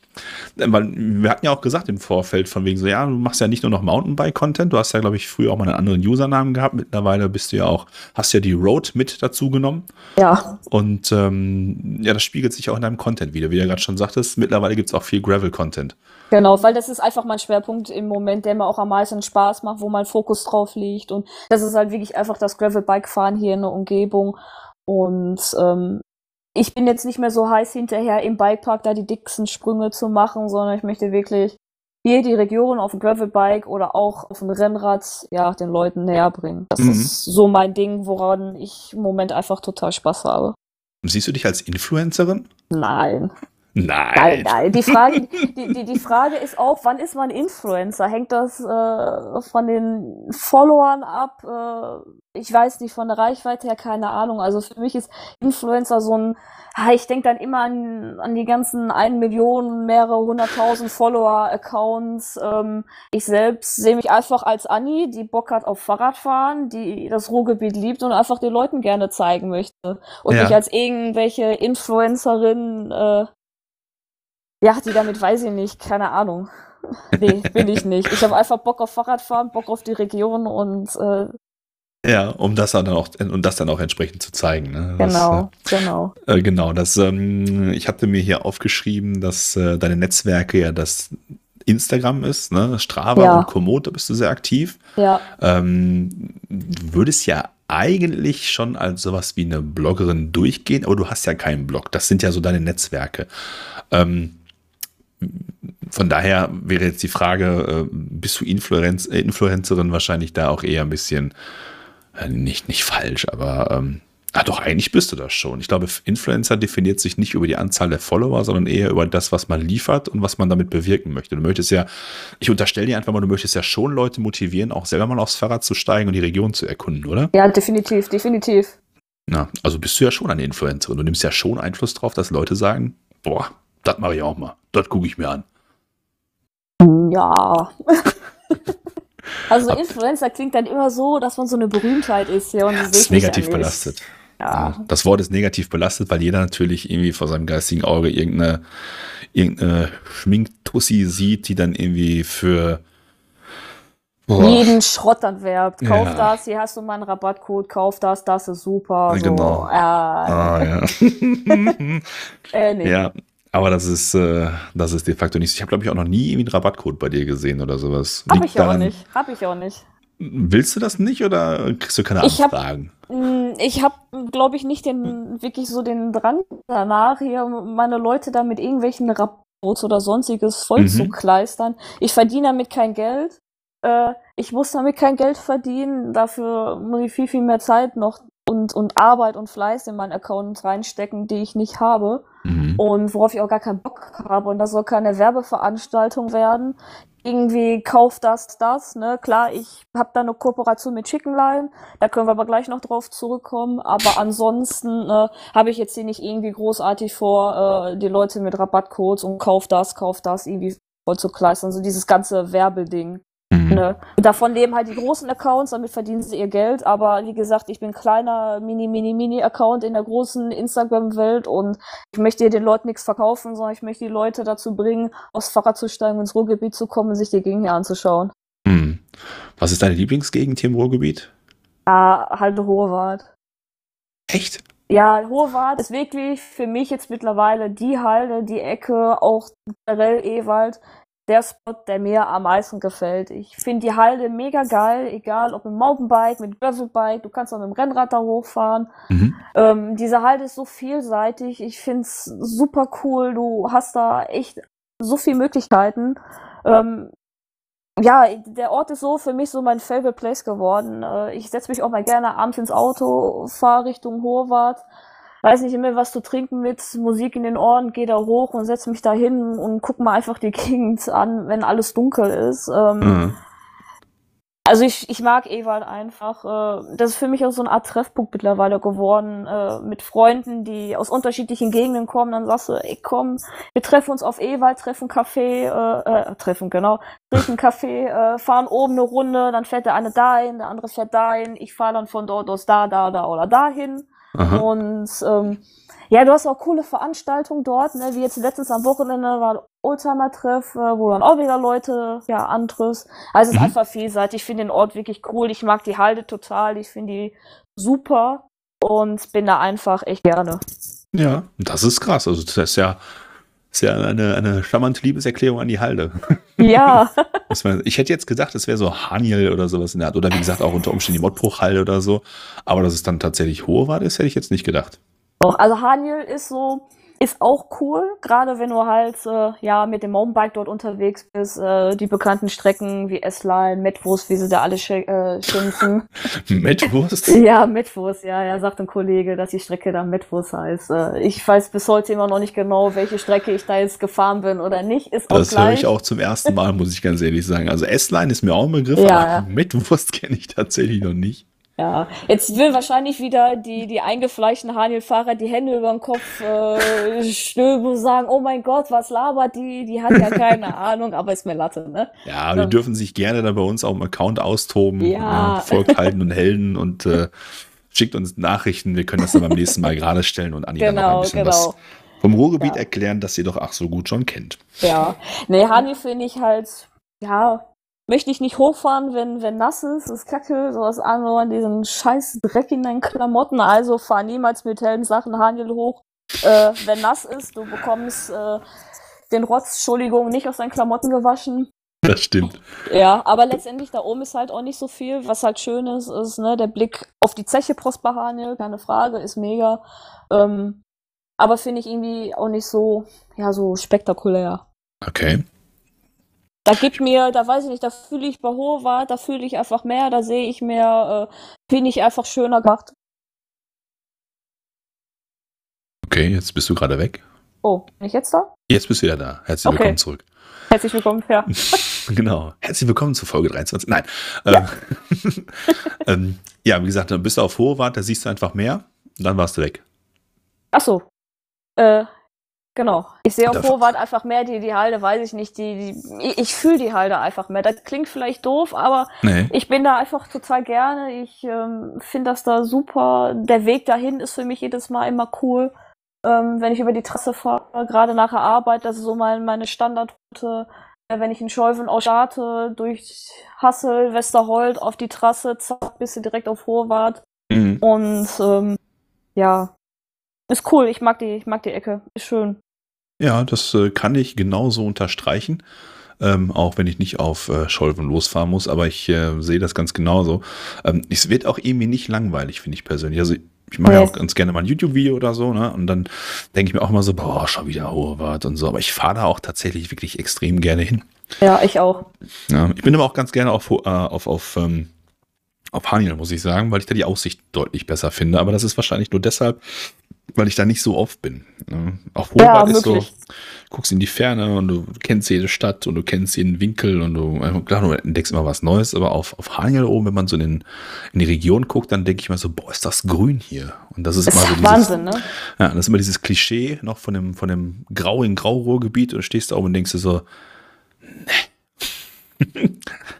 Weil wir hatten ja auch gesagt im Vorfeld von wegen so, ja, du machst ja nicht nur noch Mountainbike-Content, du hast ja, glaube ich, früher auch mal einen anderen Usernamen gehabt. Mittlerweile bist du ja auch, hast ja die Road mit dazu genommen. Ja. Und ähm, ja, das spiegelt sich auch in deinem Content wieder. Wie du gerade schon sagtest, mittlerweile gibt es auch viel Gravel-Content. Genau, weil das ist einfach mein Schwerpunkt im Moment, der mir auch am meisten Spaß macht, wo mein Fokus drauf liegt. Und das ist halt wirklich einfach das Gravel-Bike-Fahren hier in der Umgebung. Und ähm, ich bin jetzt nicht mehr so heiß hinterher, im Bikepark da die dicksten Sprünge zu machen, sondern ich möchte wirklich hier die Region auf dem Gravelbike oder auch auf dem Rennrad, ja, den Leuten näher bringen. Das mhm. ist so mein Ding, woran ich im Moment einfach total Spaß habe. Siehst du dich als Influencerin? Nein. Nein. Nein, nein. Die Frage, die, die, die Frage ist auch, wann ist man Influencer? Hängt das äh, von den Followern ab? Äh, ich weiß nicht, von der Reichweite her keine Ahnung. Also für mich ist Influencer so ein, ich denke dann immer an, an die ganzen 1 Million, mehrere hunderttausend Follower-Accounts. Ähm, ich selbst sehe mich einfach als Anni, die Bock hat auf Fahrradfahren, die das Ruhrgebiet liebt und einfach den Leuten gerne zeigen möchte. Und ja. nicht als irgendwelche Influencerin, äh, ja, die damit weiß ich nicht, keine Ahnung. Nee, bin ich nicht. Ich habe einfach Bock auf Fahrradfahren, Bock auf die Region und äh, ja, um das dann auch, um das dann auch entsprechend zu zeigen. Ne? Genau, das, äh, genau. Äh, genau, das, ähm, ich hatte mir hier aufgeschrieben, dass äh, deine Netzwerke ja das Instagram ist, ne? Strava ja. und Komoot, da bist du sehr aktiv. Ja. Ähm, du würdest ja eigentlich schon als sowas wie eine Bloggerin durchgehen, aber du hast ja keinen Blog. Das sind ja so deine Netzwerke. Ähm, von daher wäre jetzt die Frage, äh, bist du Influenz, äh, Influencerin wahrscheinlich da auch eher ein bisschen, äh, nicht, nicht falsch, aber ähm, ah, doch, eigentlich bist du das schon. Ich glaube, Influencer definiert sich nicht über die Anzahl der Follower, sondern eher über das, was man liefert und was man damit bewirken möchte. Du möchtest ja, ich unterstelle dir einfach mal, du möchtest ja schon Leute motivieren, auch selber mal aufs Fahrrad zu steigen und die Region zu erkunden, oder? Ja, definitiv, definitiv. Na, also bist du ja schon eine Influencerin. Du nimmst ja schon Einfluss drauf, dass Leute sagen, boah, das mache ich auch mal. Das gucke ich mir an. Ja. also Influencer klingt dann immer so, dass man so eine Berühmtheit ist hier und ja, das ist negativ belastet. Ja. Das Wort ist negativ belastet, weil jeder natürlich irgendwie vor seinem geistigen Auge irgendeine, irgendeine Schminktussi sieht, die dann irgendwie für Boah. jeden Schrott dann werbt. Kauf ja. das, hier hast du meinen Rabattcode, kauf das, das ist super. So, genau. Äh, ah, ja. äh, nee. Ja, aber das ist, äh, das ist de facto nichts. Ich habe, glaube ich, auch noch nie irgendwie einen Rabattcode bei dir gesehen oder sowas. Habe ich daran, auch nicht. Habe ich auch nicht. Willst du das nicht oder kriegst du keine ich Anfragen? Hab, mm, ich habe, glaube ich, nicht den wirklich so den Drang danach, hier meine Leute da mit irgendwelchen Rabattcodes oder sonstiges voll mhm. zu kleistern. Ich verdiene damit kein Geld. Äh, ich muss damit kein Geld verdienen. Dafür muss ich viel, viel mehr Zeit noch und, und Arbeit und Fleiß in meinen Account reinstecken, die ich nicht habe. Mhm. Und worauf ich auch gar keinen Bock habe. Und das soll keine Werbeveranstaltung werden. Irgendwie kauf das, das, ne? Klar, ich habe da eine Kooperation mit Chicken Line, da können wir aber gleich noch drauf zurückkommen. Aber ansonsten äh, habe ich jetzt hier nicht irgendwie großartig vor, äh, die Leute mit Rabattcodes und kauf das, kauf das irgendwie voll zu kleistern. So dieses ganze Werbeding. Mhm. Ne? Davon leben halt die großen Accounts, damit verdienen sie ihr Geld. Aber wie gesagt, ich bin kleiner Mini, Mini, Mini-Account in der großen Instagram-Welt und ich möchte hier den Leuten nichts verkaufen, sondern ich möchte die Leute dazu bringen, aufs Fahrrad zu steigen, ins Ruhrgebiet zu kommen und sich die Gegend hier anzuschauen. Mhm. Was ist deine Lieblingsgegend hier im Ruhrgebiet? Ah, halt Hohewart. Echt? Ja, Hohewart ist wirklich für mich jetzt mittlerweile die Halde, die Ecke, auch generell Ewald, der Spot, der mir am meisten gefällt. Ich finde die Halde mega geil, egal ob mit Mountainbike, mit Gravelbike, du kannst auch mit dem Rennrad da hochfahren. Mhm. Ähm, diese Halde ist so vielseitig, ich finde es super cool, du hast da echt so viele Möglichkeiten. Ähm, ja, der Ort ist so für mich so mein Favorite Place geworden. Äh, ich setze mich auch mal gerne abends ins Auto, fahre Richtung Horvath weiß nicht, immer was zu trinken mit, Musik in den Ohren, gehe da hoch und setze mich da hin und guck mal einfach die Gegend an, wenn alles dunkel ist. Ähm, mhm. Also ich, ich mag Ewald einfach. Äh, das ist für mich auch so eine Art Treffpunkt mittlerweile geworden, äh, mit Freunden, die aus unterschiedlichen Gegenden kommen. Dann sagst du, ey komm, wir treffen uns auf Ewald, treffen Kaffee, äh, äh, treffen, genau, trinken Kaffee, äh, fahren oben eine Runde, dann fährt der eine dahin, der andere fährt dahin, ich fahre dann von dort aus da, da, da oder dahin. Aha. Und ähm, ja, du hast auch coole Veranstaltungen dort, ne? wie jetzt letztens am Wochenende war Oldtimer-Treff, äh, wo dann auch wieder Leute ja antriffst. Also es ist mhm. einfach vielseitig. Ich finde den Ort wirklich cool. Ich mag die Halde total. Ich finde die super und bin da einfach echt gerne. Ja, das ist krass. Also das ist ja, ist ja eine, eine charmante Liebeserklärung an die Halde. Ja. ich hätte jetzt gedacht, es wäre so Haniel oder sowas in der Art. Oder wie gesagt, auch unter Umständen die Mottbruchhalde oder so. Aber dass es dann tatsächlich hohe war, das hätte ich jetzt nicht gedacht. Doch, also Haniel ist so, ist auch cool, gerade wenn du halt äh, ja mit dem Mountainbike dort unterwegs bist, äh, die bekannten Strecken wie S-Line, Metwurst, wie sie da alle sch äh, schimpfen. Metwurst? ja, Metwurst, ja, ja, sagt ein Kollege, dass die Strecke da Metwurst heißt. Äh, ich weiß bis heute immer noch nicht genau, welche Strecke ich da jetzt gefahren bin oder nicht. Ist auch das höre ich auch zum ersten Mal, muss ich ganz ehrlich sagen. Also S-Line ist mir auch ein Begriff, ja, aber ja. Metwurst kenne ich tatsächlich noch nicht. Ja, jetzt will wahrscheinlich wieder die, die eingefleischten Haniel-Fahrer die Hände über den Kopf äh, stöben und sagen, oh mein Gott, was labert die? Die hat ja keine Ahnung, aber ist mir Latte, ne? Ja, ähm, die dürfen sich gerne dann bei uns auf dem Account austoben, ja. äh, folgt Halten und Helden und äh, schickt uns Nachrichten. Wir können das dann beim nächsten Mal gerade stellen und Anni genau, dann noch ein bisschen genau. was vom Ruhrgebiet ja. erklären, das ihr doch ach so gut schon kennt. Ja, nee, Haniel finde ich halt, ja, möchte ich nicht hochfahren, wenn, wenn nass ist, ist kacke, sowas an, diesen scheiß Dreck in deinen Klamotten, also fahr niemals mit hellen Sachen Haniel hoch, äh, wenn nass ist, du bekommst äh, den Rotz, Entschuldigung, nicht aus deinen Klamotten gewaschen. Das stimmt. Ja, aber letztendlich da oben ist halt auch nicht so viel. Was halt schön ist, ist ne, der Blick auf die Zeche Prosper Haniel, keine Frage, ist mega. Ähm, aber finde ich irgendwie auch nicht so, ja, so spektakulär. Okay. Da gibt mir, da weiß ich nicht, da fühle ich bei Hova, da fühle ich einfach mehr, da sehe ich mehr, äh, finde ich einfach schöner gemacht. Okay, jetzt bist du gerade weg. Oh, bin ich jetzt da? Jetzt bist du wieder da. Herzlich okay. willkommen zurück. Herzlich willkommen, ja. genau. Herzlich willkommen zu Folge 23. Nein. Ja, ähm, ähm, ja wie gesagt, dann bist du auf Hohewart, da siehst du einfach mehr und dann warst du weg. Ach so. Äh, Genau. Ich sehe auf Vorwart einfach mehr die, die Halde, weiß ich nicht, die, die ich, fühle die Halde einfach mehr. Das klingt vielleicht doof, aber nee. ich bin da einfach total gerne. Ich ähm, finde das da super. Der Weg dahin ist für mich jedes Mal immer cool. Ähm, wenn ich über die Trasse fahre, gerade nach der Arbeit, das ist so mein, meine Standardroute. Äh, wenn ich in Scheuven auch starte, durch Hassel, Westerhold auf die Trasse, zack, bist du direkt auf Vorwart. Mhm. Und ähm, ja, ist cool. Ich mag die, ich mag die Ecke. Ist schön. Ja, das äh, kann ich genauso unterstreichen. Ähm, auch wenn ich nicht auf äh, Scholven losfahren muss, aber ich äh, sehe das ganz genauso. Ähm, es wird auch irgendwie nicht langweilig, finde ich persönlich. Also ich mache ja auch ganz gerne mal ein YouTube-Video oder so, ne? Und dann denke ich mir auch mal so, boah, schon wieder hohe Wart und so. Aber ich fahre da auch tatsächlich wirklich extrem gerne hin. Ja, ich auch. Ja, ich bin aber auch ganz gerne auf, äh, auf, auf, ähm, auf Haniel, muss ich sagen, weil ich da die Aussicht deutlich besser finde. Aber das ist wahrscheinlich nur deshalb, weil ich da nicht so oft bin. Ne? Auch Hobart ja, ist so, guckst in die Ferne und du kennst jede Stadt und du kennst jeden Winkel und du, äh, klar, du entdeckst immer was Neues, aber auf, auf Haniel oben, wenn man so in, den, in die Region guckt, dann denke ich mir so, boah, ist das grün hier. Und das ist, das immer so dieses, Wahnsinn, ne? Ja, das ist immer dieses Klischee noch von dem, von dem Grau in Grauruhrgebiet und stehst da oben und denkst dir so, ne,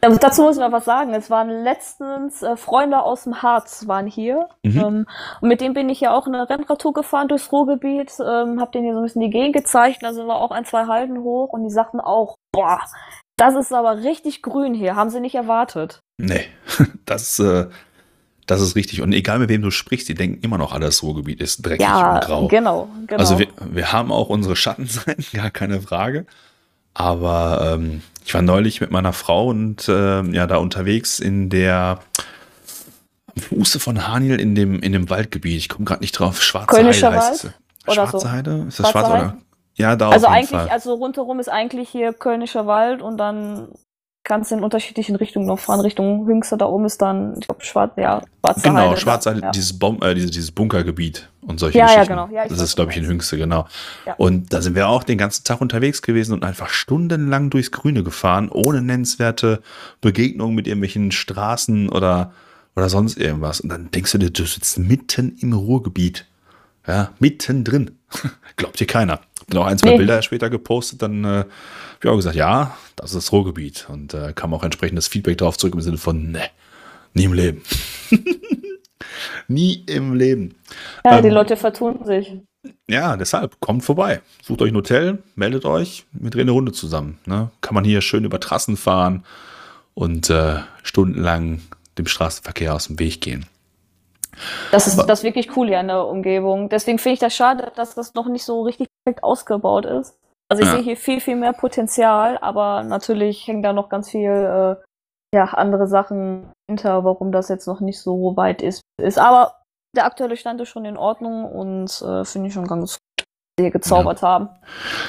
dazu muss ich noch was sagen. Es waren letztens äh, Freunde aus dem Harz waren hier. Mhm. Ähm, und mit denen bin ich ja auch eine Rennradtour gefahren durchs Ruhrgebiet. Ähm, hab denen hier so ein bisschen die Gegend gezeigt. Da sind wir auch ein, zwei Halden hoch. Und die sagten auch, boah, das ist aber richtig grün hier. Haben sie nicht erwartet. Nee, das, äh, das ist richtig. Und egal mit wem du sprichst, die denken immer noch, alles Ruhrgebiet ist dreckig ja, und grau. Genau, genau. Also wir, wir haben auch unsere Schattenseiten, gar keine Frage. Aber ähm, ich war neulich mit meiner Frau und äh, ja, da unterwegs in der am Fuße von Haniel in dem, in dem Waldgebiet. Ich komme gerade nicht drauf. Schwarze Kölnischer Heide heißt Wald? es. Schwarze so. Heide? Ist das Schwarze, Schwarze Heide? Ja, da Also eigentlich, Fall. also rundherum ist eigentlich hier Kölnischer Wald und dann kannst in unterschiedlichen Richtungen noch fahren. Richtung Hüngste, da oben ist dann, ich glaube, Schwarz, ja, Schwarze Genau, Heide, Schwarzheide, ja. dieses, Bom äh, dieses, dieses Bunkergebiet und solche ja, Geschichten. Ja, genau. Ja, das ist, glaube ich, in Hüngste, genau. Ja. Und da sind wir auch den ganzen Tag unterwegs gewesen und einfach stundenlang durchs Grüne gefahren, ohne nennenswerte Begegnungen mit irgendwelchen Straßen oder, oder sonst irgendwas. Und dann denkst du dir, du sitzt mitten im Ruhrgebiet. Ja, mittendrin. Glaubt dir keiner. Bin auch ein, zwei nee. Bilder später gepostet, dann äh, habe ich auch gesagt, ja, das ist das Ruhrgebiet. Und äh, kam auch entsprechendes Feedback darauf zurück im Sinne von, ne, nie im Leben. nie im Leben. Ja, ähm, die Leute vertun sich. Ja, deshalb, kommt vorbei. Sucht euch ein Hotel, meldet euch, wir drehen eine Runde zusammen. Ne? Kann man hier schön über Trassen fahren und äh, stundenlang dem Straßenverkehr aus dem Weg gehen. Das ist das ist wirklich cool hier in der Umgebung. Deswegen finde ich das schade, dass das noch nicht so richtig ausgebaut ist. Also ich ja. sehe hier viel, viel mehr Potenzial, aber natürlich hängen da noch ganz viel äh, ja, andere Sachen hinter, warum das jetzt noch nicht so weit ist. ist. Aber der aktuelle Stand ist schon in Ordnung und äh, finde ich schon ganz gut, hier gezaubert ja. haben.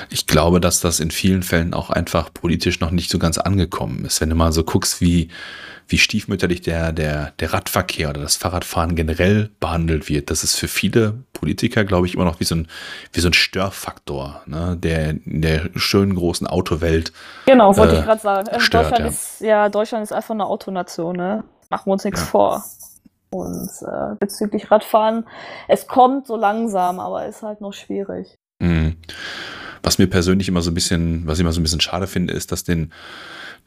Ich glaube, dass das in vielen Fällen auch einfach politisch noch nicht so ganz angekommen ist. Wenn du mal so guckst, wie wie stiefmütterlich der, der, der Radverkehr oder das Fahrradfahren generell behandelt wird. Das ist für viele Politiker, glaube ich, immer noch wie so ein, wie so ein Störfaktor, ne? der in der schönen großen Autowelt. Genau, wollte äh, ich gerade sagen. Also stört, Deutschland, ja. Ist, ja, Deutschland ist einfach eine Autonation, ne? Machen wir uns nichts ja. vor. Und äh, bezüglich Radfahren, es kommt so langsam, aber ist halt noch schwierig. Mhm. Was mir persönlich immer so ein bisschen, was ich immer so ein bisschen schade finde, ist, dass den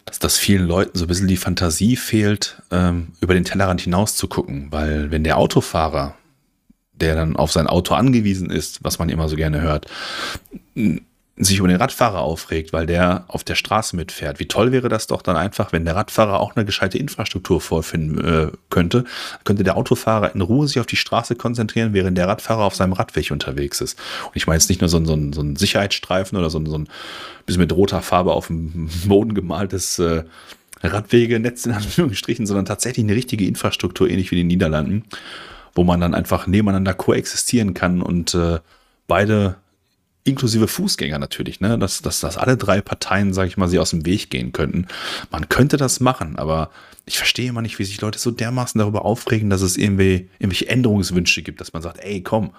dass das vielen Leuten so ein bisschen die Fantasie fehlt, ähm, über den Tellerrand hinaus zu gucken. Weil wenn der Autofahrer, der dann auf sein Auto angewiesen ist, was man immer so gerne hört, sich über den Radfahrer aufregt, weil der auf der Straße mitfährt. Wie toll wäre das doch dann einfach, wenn der Radfahrer auch eine gescheite Infrastruktur vorfinden äh, könnte, könnte der Autofahrer in Ruhe sich auf die Straße konzentrieren, während der Radfahrer auf seinem Radweg unterwegs ist. Und ich meine jetzt nicht nur so ein, so so ein Sicherheitsstreifen oder so ein, so ein bisschen mit roter Farbe auf dem Boden gemaltes äh, Radwegenetz in Anführungsstrichen, sondern tatsächlich eine richtige Infrastruktur, ähnlich wie in den Niederlanden, wo man dann einfach nebeneinander koexistieren kann und äh, beide inklusive Fußgänger natürlich, ne? dass, dass, dass alle drei Parteien, sage ich mal, sie aus dem Weg gehen könnten. Man könnte das machen, aber ich verstehe immer nicht, wie sich Leute so dermaßen darüber aufregen, dass es irgendwie irgendwelche Änderungswünsche gibt, dass man sagt, ey, komm,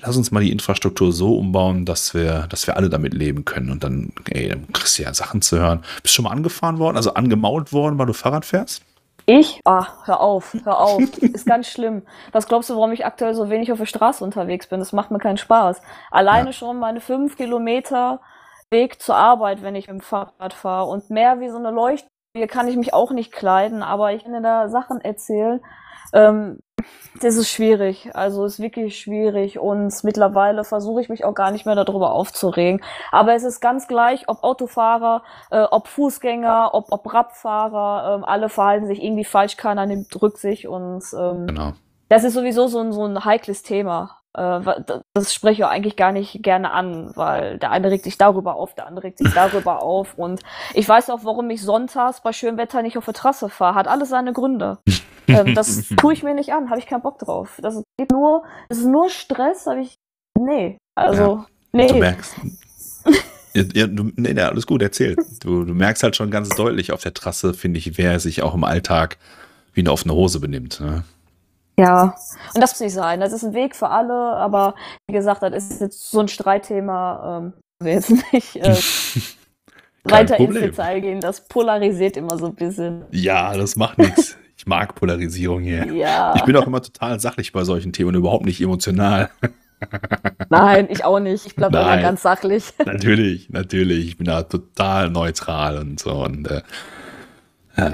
lass uns mal die Infrastruktur so umbauen, dass wir, dass wir alle damit leben können. Und dann, ey, dann kriegst du ja Sachen zu hören. Bist du schon mal angefahren worden, also angemault worden, weil du Fahrrad fährst? Ich? Ah, hör auf, hör auf. Ist ganz schlimm. Was glaubst du, warum ich aktuell so wenig auf der Straße unterwegs bin? Das macht mir keinen Spaß. Alleine ja. schon meine fünf Kilometer Weg zur Arbeit, wenn ich mit dem Fahrrad fahre. Und mehr wie so eine Leuchte. Hier kann ich mich auch nicht kleiden, aber ich kann dir da Sachen erzählen. Ähm, das ist schwierig. Also ist wirklich schwierig und mittlerweile versuche ich mich auch gar nicht mehr darüber aufzuregen. Aber es ist ganz gleich, ob Autofahrer, äh, ob Fußgänger, ob, ob Radfahrer, ähm, alle verhalten sich irgendwie falsch, keiner nimmt Rücksicht und ähm, genau. das ist sowieso so ein, so ein heikles Thema. Äh, das spreche ich auch eigentlich gar nicht gerne an, weil der eine regt sich darüber auf, der andere regt sich darüber auf. Und ich weiß auch, warum ich sonntags bei schönem Wetter nicht auf der Trasse fahre. Hat alles seine Gründe. ähm, das tue ich mir nicht an, habe ich keinen Bock drauf. Das geht nur, das ist nur Stress, habe ich. Nee. Also, ja, nee. Du merkst. ja, du, nee, nee, alles gut, erzähl. Du, du merkst halt schon ganz deutlich auf der Trasse, finde ich, wer sich auch im Alltag wie eine offene Hose benimmt. Ne? Ja, und das muss nicht sein. Das ist ein Weg für alle, aber wie gesagt, das ist jetzt so ein Streitthema. Ähm, wir jetzt nicht äh, weiter ins Detail gehen. Das polarisiert immer so ein bisschen. Ja, das macht nichts. Ich mag Polarisierung hier. Ja. Ich bin auch immer total sachlich bei solchen Themen und überhaupt nicht emotional. Nein, ich auch nicht. Ich bleibe immer ganz sachlich. Natürlich, natürlich. Ich bin da total neutral und so. Und äh,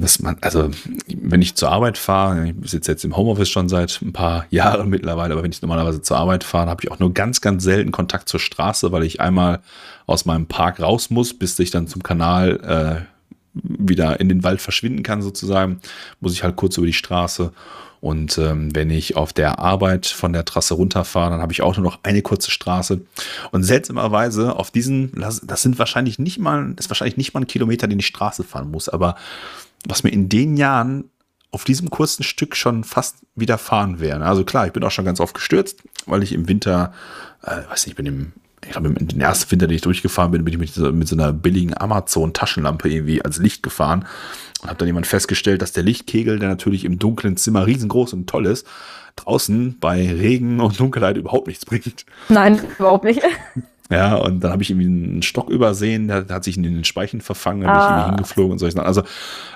dass man, also wenn ich zur Arbeit fahre, ich sitze jetzt im Homeoffice schon seit ein paar Jahren mittlerweile, aber wenn ich normalerweise zur Arbeit fahre, habe ich auch nur ganz, ganz selten Kontakt zur Straße, weil ich einmal aus meinem Park raus muss, bis ich dann zum Kanal äh, wieder in den Wald verschwinden kann, sozusagen, muss ich halt kurz über die Straße. Und ähm, wenn ich auf der Arbeit von der Trasse runterfahre, dann habe ich auch nur noch eine kurze Straße. Und seltsamerweise auf diesen, das sind wahrscheinlich nicht mal, das ist wahrscheinlich nicht mal ein Kilometer, den ich Straße fahren muss, aber was mir in den Jahren auf diesem kurzen Stück schon fast widerfahren wäre. Also klar, ich bin auch schon ganz oft gestürzt, weil ich im Winter, äh, weiß nicht, ich bin im ich glaube, den ersten Winter, den ich durchgefahren bin, bin ich mit, so, mit so einer billigen Amazon-Taschenlampe irgendwie als Licht gefahren und habe dann jemand festgestellt, dass der Lichtkegel, der natürlich im dunklen Zimmer riesengroß und toll ist, draußen bei Regen und Dunkelheit überhaupt nichts bringt. Nein, überhaupt nicht. Ja, und dann habe ich irgendwie einen Stock übersehen, der, hat sich in den Speichen verfangen, dann ah. bin ich irgendwie hingeflogen und solche Sachen. Also,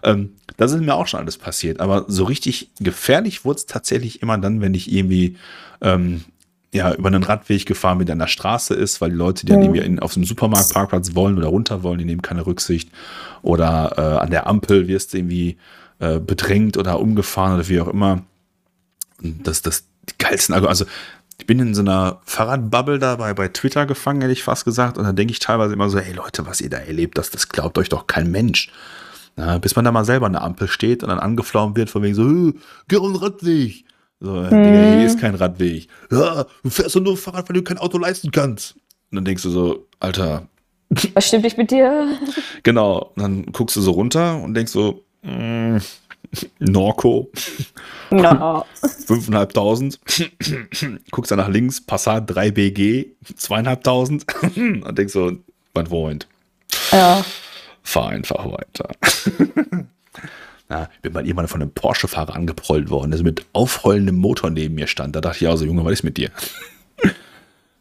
ähm, das ist mir auch schon alles passiert. Aber so richtig gefährlich wurde es tatsächlich immer dann, wenn ich irgendwie ähm, ja, über einen Radweg gefahren bin, der an der Straße ist, weil die Leute, die dann irgendwie auf dem Supermarktparkplatz wollen oder runter wollen, die nehmen keine Rücksicht. Oder äh, an der Ampel wirst du irgendwie äh, bedrängt oder umgefahren oder wie auch immer. Und das, das, die geilsten, also ich bin in so einer Fahrradbubble dabei bei Twitter gefangen, hätte ich fast gesagt. Und dann denke ich teilweise immer so, hey Leute, was ihr da erlebt, das, das glaubt euch doch kein Mensch. Na, bis man da mal selber an der Ampel steht und dann angeflaumt wird, von wegen so, geh auf den Radweg. So, mhm. Digga, hier ist kein Radweg. Ja, du fährst doch nur Fahrrad, weil du kein Auto leisten kannst. Und dann denkst du so, Alter. Was stimmt nicht mit dir? Genau. Und dann guckst du so runter und denkst so, mm, Norco. No. 5.500. Guckst dann nach links, Passat 3BG, 2.500. Und denkst so, mein Freund. Ja. Fahr einfach weiter. ja, ich bin bei jemandem von einem Porsche-Fahrer angeprollt worden, der so mit aufrollendem Motor neben mir stand. Da dachte ich auch so, Junge, was ist mit dir?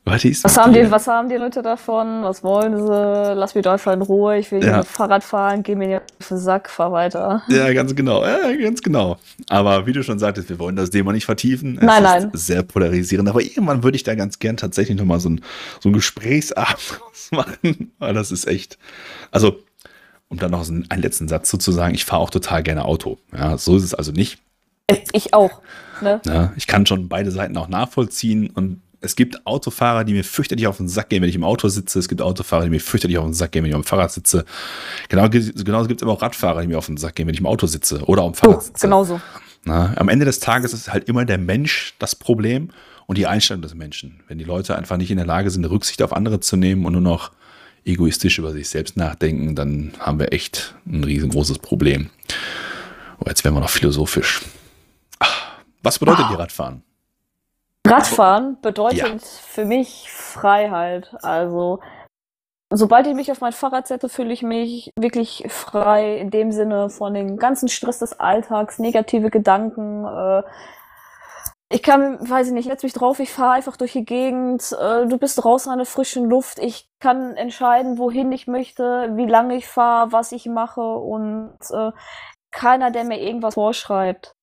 Was, was, haben die, was haben die Leute davon? Was wollen sie? Lass mich doch einfach in Ruhe. Ich will ja. mit Fahrrad fahren, geh mir nicht auf den Sack, fahr weiter. Ja, ganz genau. Ja, ganz genau. Aber wie du schon sagtest, wir wollen das Thema nicht vertiefen. Es nein, nein. sehr polarisierend. Aber irgendwann würde ich da ganz gern tatsächlich nochmal so ein, so ein Gesprächsabend machen. Weil das ist echt. Also, um dann noch einen, einen letzten Satz zu sagen, ich fahre auch total gerne Auto. Ja, so ist es also nicht. Ich auch. Ne? Ja, ich kann schon beide Seiten auch nachvollziehen und es gibt Autofahrer, die mir fürchterlich auf den Sack gehen, wenn ich im Auto sitze. Es gibt Autofahrer, die mir fürchterlich auf den Sack gehen, wenn ich auf dem Fahrrad sitze. Genau, genauso gibt es aber auch Radfahrer, die mir auf den Sack gehen, wenn ich im Auto sitze oder auf dem Fahrrad oh, sitze. Genauso. Na, am Ende des Tages ist halt immer der Mensch das Problem und die Einstellung des Menschen. Wenn die Leute einfach nicht in der Lage sind, Rücksicht auf andere zu nehmen und nur noch egoistisch über sich selbst nachdenken, dann haben wir echt ein riesengroßes Problem. Oh, jetzt werden wir noch philosophisch. Was bedeutet ah. die Radfahren? Radfahren bedeutet ja. für mich Freiheit. Also, sobald ich mich auf mein Fahrrad setze, fühle ich mich wirklich frei in dem Sinne von dem ganzen Stress des Alltags, negative Gedanken. Äh, ich kann, weiß ich nicht, setz mich drauf, ich fahre einfach durch die Gegend, äh, du bist draußen an der frischen Luft, ich kann entscheiden, wohin ich möchte, wie lange ich fahre, was ich mache und äh, keiner, der mir irgendwas vorschreibt.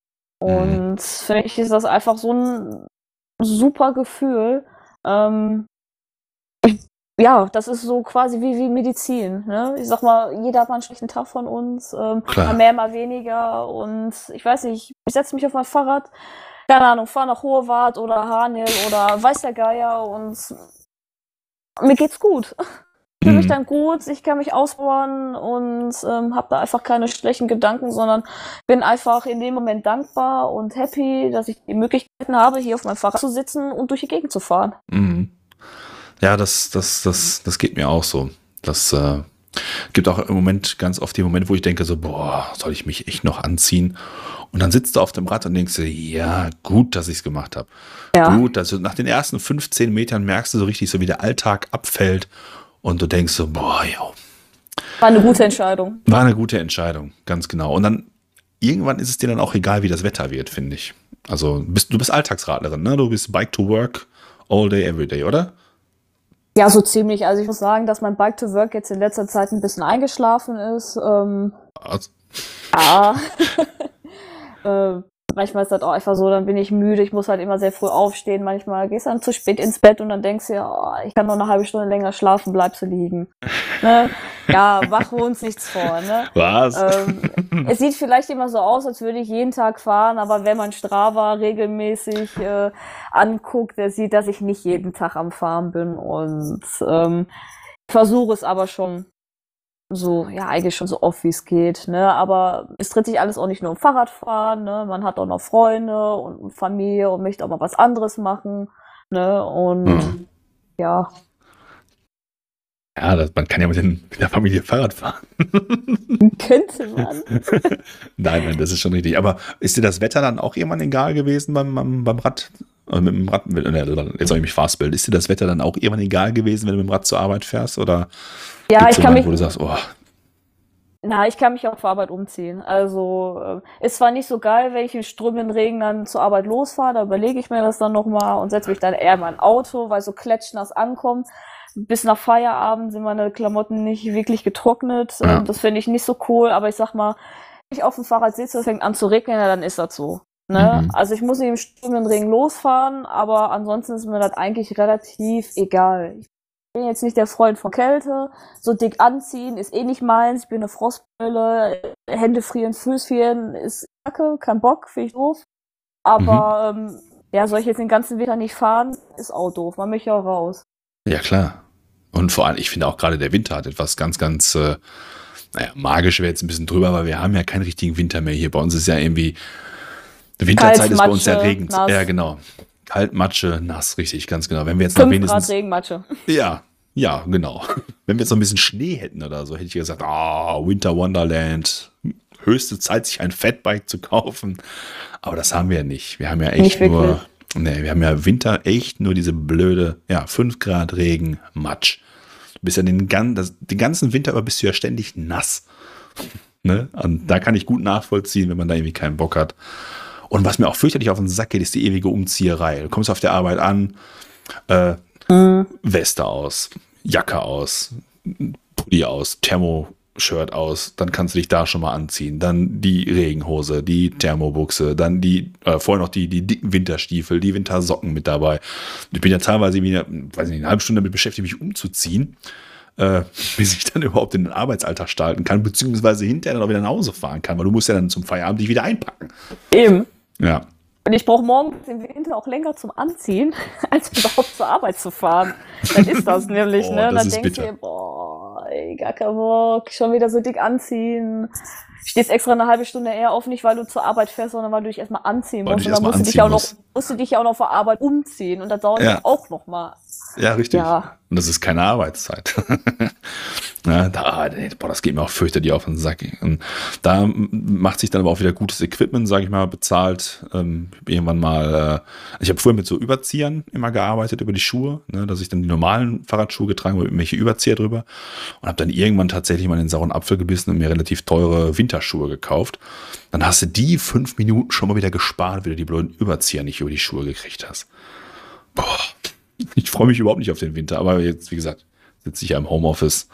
Mhm. Und für mich ist das einfach so ein super Gefühl. Ähm, ich, ja, das ist so quasi wie, wie Medizin. Ne? Ich sag mal, jeder hat mal einen schlechten Tag von uns, ähm, mal mehr, mal weniger. Und ich weiß nicht, ich setze mich auf mein Fahrrad, keine Ahnung, fahre nach Hohewart oder Hanel oder weiß der Geier und mir geht's gut fühle mich mhm. dann gut, ich kann mich ausbauen und ähm, habe da einfach keine schlechten Gedanken, sondern bin einfach in dem Moment dankbar und happy, dass ich die Möglichkeiten habe, hier auf meinem Fahrrad zu sitzen und durch die Gegend zu fahren. Mhm. Ja, das, das, das, das geht mir auch so. Das äh, gibt auch im Moment ganz oft die Momente, wo ich denke so, boah, soll ich mich echt noch anziehen? Und dann sitzt du auf dem Rad und denkst dir, ja, gut, dass ich es gemacht habe. Ja. Gut, also nach den ersten 15 Metern merkst du so richtig, so wie der Alltag abfällt und du denkst so, boah, ja. War eine gute Entscheidung. War eine gute Entscheidung, ganz genau. Und dann irgendwann ist es dir dann auch egal, wie das Wetter wird, finde ich. Also bist, du bist Alltagsradlerin, ne? Du bist Bike to Work all day, every day, oder? Ja, so ziemlich. Also ich muss sagen, dass mein Bike to Work jetzt in letzter Zeit ein bisschen eingeschlafen ist. Ähm, also. Ja. äh, manchmal ist das auch einfach so, dann bin ich müde, ich muss halt immer sehr früh aufstehen, manchmal gehst du dann zu spät ins Bett und dann denkst du ja, oh, ich kann noch eine halbe Stunde länger schlafen, bleibst du liegen. ne? Ja, machen wir uns nichts vor. Ne? Was? Ähm, es sieht vielleicht immer so aus, als würde ich jeden Tag fahren, aber wenn man Strava regelmäßig äh, anguckt, der sieht, dass ich nicht jeden Tag am Fahren bin und ähm, versuche es aber schon so, ja, eigentlich schon so oft wie es geht, ne? Aber es dreht sich alles auch nicht nur um Fahrradfahren, ne? Man hat auch noch Freunde und Familie und möchte auch mal was anderes machen, ne? Und mhm. ja. Ja, das, man kann ja mit, den, mit, der Familie Fahrrad fahren. Könnte man. nein, nein, das ist schon richtig. Aber ist dir das Wetter dann auch irgendwann egal gewesen beim, beim, beim Rad, Äh, mit dem Rad, jetzt soll ich mich fastbilden. Ist dir das Wetter dann auch irgendwann egal gewesen, wenn du mit dem Rad zur Arbeit fährst? Oder ja, ich kann Moment, mich. Wo du sagst, oh. Na, ich kann mich auch zur Arbeit umziehen. Also äh, ist zwar nicht so geil, wenn ich im strömenden Regen dann zur Arbeit losfahre, da überlege ich mir das dann nochmal und setze mich dann eher in mein Auto, weil so klatschnass ankommt. Bis nach Feierabend sind meine Klamotten nicht wirklich getrocknet. Ja. Das finde ich nicht so cool, aber ich sag mal, wenn ich auf dem Fahrrad sitze, es fängt an zu regnen, dann ist das so. Ne? Mhm. Also ich muss nicht im strömenden Regen losfahren, aber ansonsten ist mir das eigentlich relativ egal. Ich bin jetzt nicht der Freund von Kälte. So dick anziehen ist eh nicht meins. Ich bin eine Frostbeule. Hände frieren, Füße frieren ist kacke, kein Bock, finde ich doof. Aber mhm. ähm, ja, soll ich jetzt den ganzen Winter nicht fahren, ist auch doof. Man möchte auch raus. Ja, klar. Und vor allem, ich finde auch gerade der Winter hat etwas ganz, ganz, äh, naja, magisch wäre jetzt ein bisschen drüber, weil wir haben ja keinen richtigen Winter mehr hier. Bei uns ist ja irgendwie Winterzeit ist bei uns regend. Nass. Ja, genau. Kalt, Matsche, nass, richtig, ganz genau. Wenn wir jetzt noch wenigstens. Grad Regenmatsche. Ja, ja, genau. Wenn wir jetzt noch ein bisschen Schnee hätten oder so, hätte ich gesagt, ah, oh, Winter Wonderland. Höchste Zeit, sich ein Fatbike zu kaufen. Aber das haben wir ja nicht. Wir haben ja echt nur. Nee, wir haben ja Winter echt nur diese blöde, ja, 5 Grad Regen, Matsch. Du bist ja den, das, den ganzen Winter aber bist du ja ständig nass. ne? Und da kann ich gut nachvollziehen, wenn man da irgendwie keinen Bock hat. Und was mir auch fürchterlich auf den Sack geht, ist die ewige Umzieherei. Du kommst auf der Arbeit an, äh, mhm. Weste aus, Jacke aus, Pulli aus, Thermoshirt aus, dann kannst du dich da schon mal anziehen. Dann die Regenhose, die Thermobuchse, dann die, äh, vorher noch die, die dicken Winterstiefel, die Wintersocken mit dabei. Ich bin ja teilweise wieder, weiß nicht, eine halbe Stunde damit beschäftigt, mich umzuziehen. Äh, bis ich dann überhaupt in den Arbeitsalltag starten kann, beziehungsweise hinterher dann auch wieder nach Hause fahren kann, weil du musst ja dann zum Feierabend dich wieder einpacken. Eben. Ja. Und ich brauche morgen im Winter auch länger zum Anziehen, als überhaupt zur Arbeit zu fahren. Dann ist das nämlich, oh, ne? Das dann denkst du boah, ey, gar kein Bock, schon wieder so dick anziehen. Stehst extra eine halbe Stunde eher auf, nicht weil du zur Arbeit fährst, sondern weil du dich erstmal anziehen musst. Und dann musst du, dich auch noch, musst du dich ja auch noch vor Arbeit umziehen. Und das dauert ja. auch noch mal. Ja, richtig. Ja. Und das ist keine Arbeitszeit. ja, da, boah, das geht mir auch fürchterlich auf den Sack. Und da macht sich dann aber auch wieder gutes Equipment, sage ich mal, bezahlt. Ähm, irgendwann mal, äh, ich habe früher mit so Überziehern immer gearbeitet über die Schuhe, ne, dass ich dann die normalen Fahrradschuhe getragen habe, irgendwelche Überzieher drüber. Und habe dann irgendwann tatsächlich mal den sauren Apfel gebissen und mir relativ teure Winterschuhe gekauft. Dann hast du die fünf Minuten schon mal wieder gespart, wenn du die blöden Überzieher nicht über die Schuhe gekriegt hast. Boah ich freue mich überhaupt nicht auf den Winter, aber jetzt, wie gesagt, sitze ich ja im Homeoffice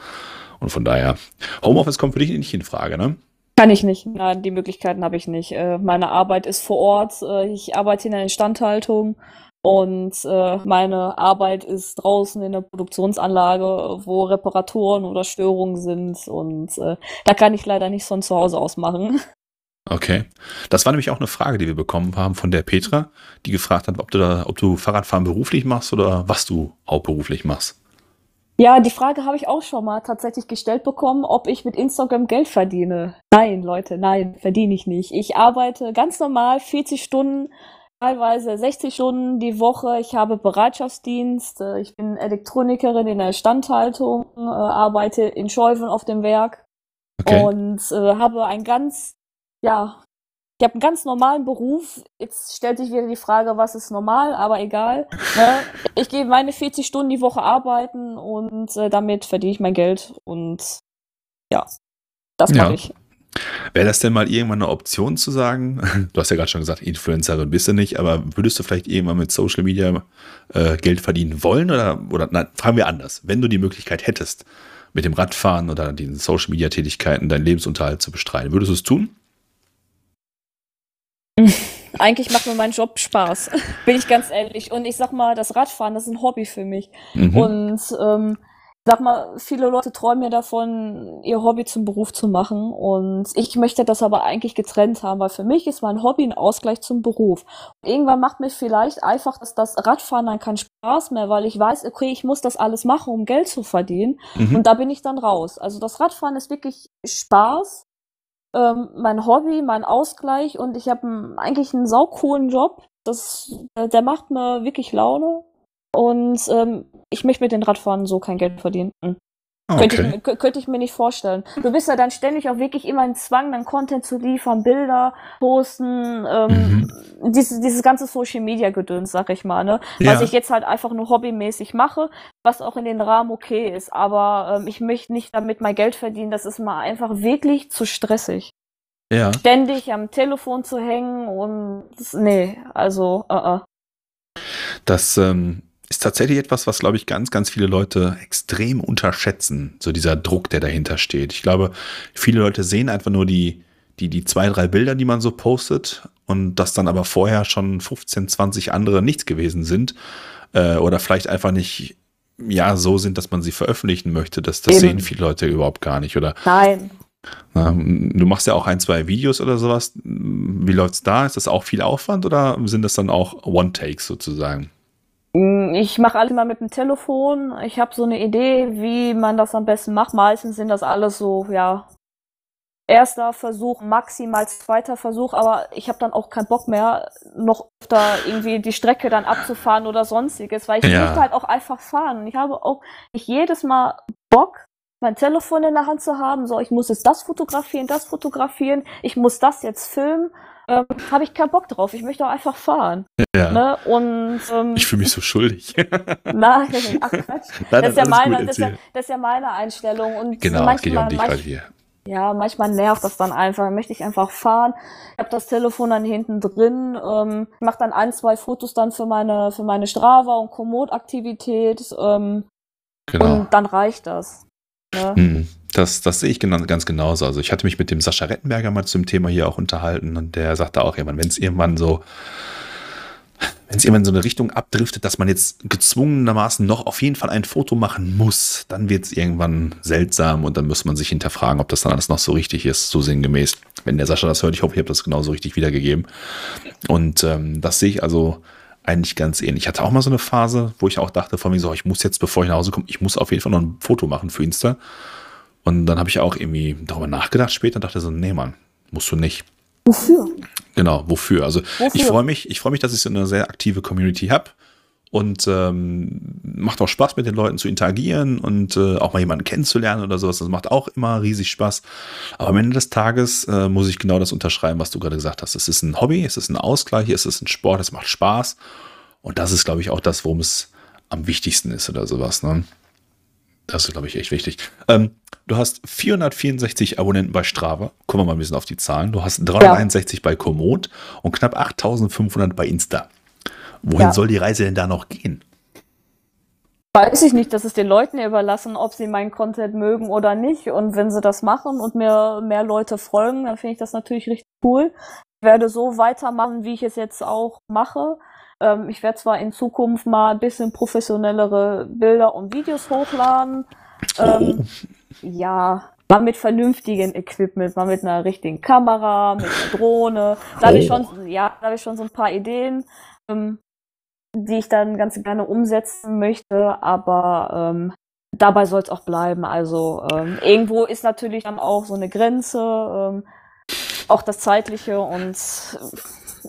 und von daher, Homeoffice kommt für dich nicht in Frage, ne? Kann ich nicht. Nein, die Möglichkeiten habe ich nicht. Äh, meine Arbeit ist vor Ort. Äh, ich arbeite in der Instandhaltung und äh, meine Arbeit ist draußen in der Produktionsanlage, wo Reparaturen oder Störungen sind. Und da kann ich leider nicht von zu Hause aus machen. Okay. Das war nämlich auch eine Frage, die wir bekommen haben von der Petra, die gefragt hat, ob du da, ob du Fahrradfahren beruflich machst oder was du hauptberuflich machst. Ja, die Frage habe ich auch schon mal tatsächlich gestellt bekommen, ob ich mit Instagram Geld verdiene. Nein, Leute, nein, verdiene ich nicht. Ich arbeite ganz normal 40 Stunden, teilweise 60 Stunden die Woche. Ich habe Bereitschaftsdienst. Ich bin Elektronikerin in der Standhaltung, äh, arbeite in Scheuven auf dem Werk okay. und äh, habe ein ganz ja, ich habe einen ganz normalen Beruf. Jetzt stellt sich wieder die Frage, was ist normal, aber egal. Ne? Ich gehe meine 40 Stunden die Woche arbeiten und äh, damit verdiene ich mein Geld und ja, das mache ja. ich. Wäre das denn mal irgendwann eine Option zu sagen? Du hast ja gerade schon gesagt, Influencerin bist du nicht, aber würdest du vielleicht irgendwann mit Social Media äh, Geld verdienen wollen? Oder, oder nein, fragen wir anders. Wenn du die Möglichkeit hättest, mit dem Radfahren oder den Social Media Tätigkeiten deinen Lebensunterhalt zu bestreiten, würdest du es tun? Eigentlich macht mir mein Job Spaß, bin ich ganz ehrlich. Und ich sag mal, das Radfahren, das ist ein Hobby für mich. Mhm. Und ähm, sag mal, viele Leute träumen ja davon, ihr Hobby zum Beruf zu machen. Und ich möchte das aber eigentlich getrennt haben, weil für mich ist mein Hobby ein Ausgleich zum Beruf. Und irgendwann macht mir vielleicht einfach dass das Radfahren dann keinen Spaß mehr, weil ich weiß, okay, ich muss das alles machen, um Geld zu verdienen. Mhm. Und da bin ich dann raus. Also das Radfahren ist wirklich Spaß ähm, mein Hobby, mein Ausgleich und ich habe eigentlich einen saucoolen Job. Das, äh, der macht mir wirklich Laune und ähm, ich möchte mit den Radfahren so kein Geld verdienen. Okay. Könnte, ich, könnte ich mir nicht vorstellen. Du bist ja dann ständig auch wirklich immer in Zwang, dann Content zu liefern, Bilder posten, ähm, mhm. dieses, dieses ganze Social Media Gedöns, sag ich mal, ne? Ja. Was ich jetzt halt einfach nur hobbymäßig mache, was auch in den Rahmen okay ist. Aber ähm, ich möchte nicht damit mein Geld verdienen, das ist mal einfach wirklich zu stressig. Ja. Ständig am Telefon zu hängen und nee, also, uh -uh. Das, ähm, tatsächlich etwas, was, glaube ich, ganz, ganz viele Leute extrem unterschätzen. So dieser Druck, der dahinter steht. Ich glaube, viele Leute sehen einfach nur die, die, die zwei, drei Bilder, die man so postet und dass dann aber vorher schon 15, 20 andere nichts gewesen sind äh, oder vielleicht einfach nicht ja so sind, dass man sie veröffentlichen möchte. Das, das sehen viele Leute überhaupt gar nicht. Oder Nein. Na, du machst ja auch ein, zwei Videos oder sowas. Wie läuft's da? Ist das auch viel Aufwand oder sind das dann auch One-Takes sozusagen? Ich mache alles mal mit dem Telefon. Ich habe so eine Idee, wie man das am besten macht. Meistens sind das alles so, ja, erster Versuch, maximal zweiter Versuch, aber ich habe dann auch keinen Bock mehr, noch da irgendwie die Strecke dann abzufahren oder sonstiges, weil ich ja. möchte halt auch einfach fahren. Ich habe auch nicht jedes Mal Bock, mein Telefon in der Hand zu haben, so ich muss jetzt das fotografieren, das fotografieren, ich muss das jetzt filmen ähm, habe ich keinen Bock drauf. Ich möchte auch einfach fahren. Ja. Ne? Und, ähm, ich fühle mich so schuldig. Nein, ach Quatsch. Nein, das, ist ja meine, das, ist ja, das ist ja meine Einstellung. Und genau, manchmal, es geht um dich halt hier. Ja, manchmal nervt das dann einfach. Möchte ich einfach fahren. Ich habe das Telefon dann hinten drin. Ähm, mache dann ein, zwei Fotos dann für meine für meine Strava und Komoot-Aktivität. Ähm, genau. Und dann reicht das. Ne? Hm. Das, das sehe ich ganz genauso. Also ich hatte mich mit dem Sascha Rettenberger mal zum Thema hier auch unterhalten und der sagte auch, ja, wenn es irgendwann so, wenn es irgendwann so eine Richtung abdriftet, dass man jetzt gezwungenermaßen noch auf jeden Fall ein Foto machen muss, dann wird es irgendwann seltsam und dann muss man sich hinterfragen, ob das dann alles noch so richtig ist, so sinngemäß. Wenn der Sascha das hört, ich hoffe, ich habe das genauso richtig wiedergegeben. Und ähm, das sehe ich also eigentlich ganz ähnlich. Ich hatte auch mal so eine Phase, wo ich auch dachte von mir so, ich muss jetzt, bevor ich nach Hause komme, ich muss auf jeden Fall noch ein Foto machen für Insta. Und dann habe ich auch irgendwie darüber nachgedacht später und dachte so, nee, Mann, musst du nicht. Wofür? Genau, wofür? Also wofür? ich freue mich, ich freue mich, dass ich so eine sehr aktive Community habe und ähm, macht auch Spaß mit den Leuten zu interagieren und äh, auch mal jemanden kennenzulernen oder sowas. Das macht auch immer riesig Spaß. Aber am Ende des Tages äh, muss ich genau das unterschreiben, was du gerade gesagt hast. Es ist ein Hobby, es ist ein Ausgleich, es ist ein Sport, es macht Spaß. Und das ist, glaube ich, auch das, worum es am wichtigsten ist oder sowas. Ne? Das ist, glaube ich, echt wichtig. Ähm, du hast 464 Abonnenten bei Strava. Kommen wir mal ein bisschen auf die Zahlen. Du hast 361 ja. bei Komoot und knapp 8500 bei Insta. Wohin ja. soll die Reise denn da noch gehen? Weiß ich nicht, das ist den Leuten überlassen, ob sie meinen Content mögen oder nicht. Und wenn sie das machen und mir mehr Leute folgen, dann finde ich das natürlich richtig cool. Ich werde so weitermachen, wie ich es jetzt auch mache. Ähm, ich werde zwar in Zukunft mal ein bisschen professionellere Bilder und Videos hochladen. Ähm, oh. Ja, mal mit vernünftigem Equipment, mal mit einer richtigen Kamera, mit einer Drohne. Da oh. habe ich schon, ja, da habe ich schon so ein paar Ideen, ähm, die ich dann ganz gerne umsetzen möchte, aber ähm, dabei soll es auch bleiben. Also ähm, irgendwo ist natürlich dann auch so eine Grenze, ähm, auch das Zeitliche und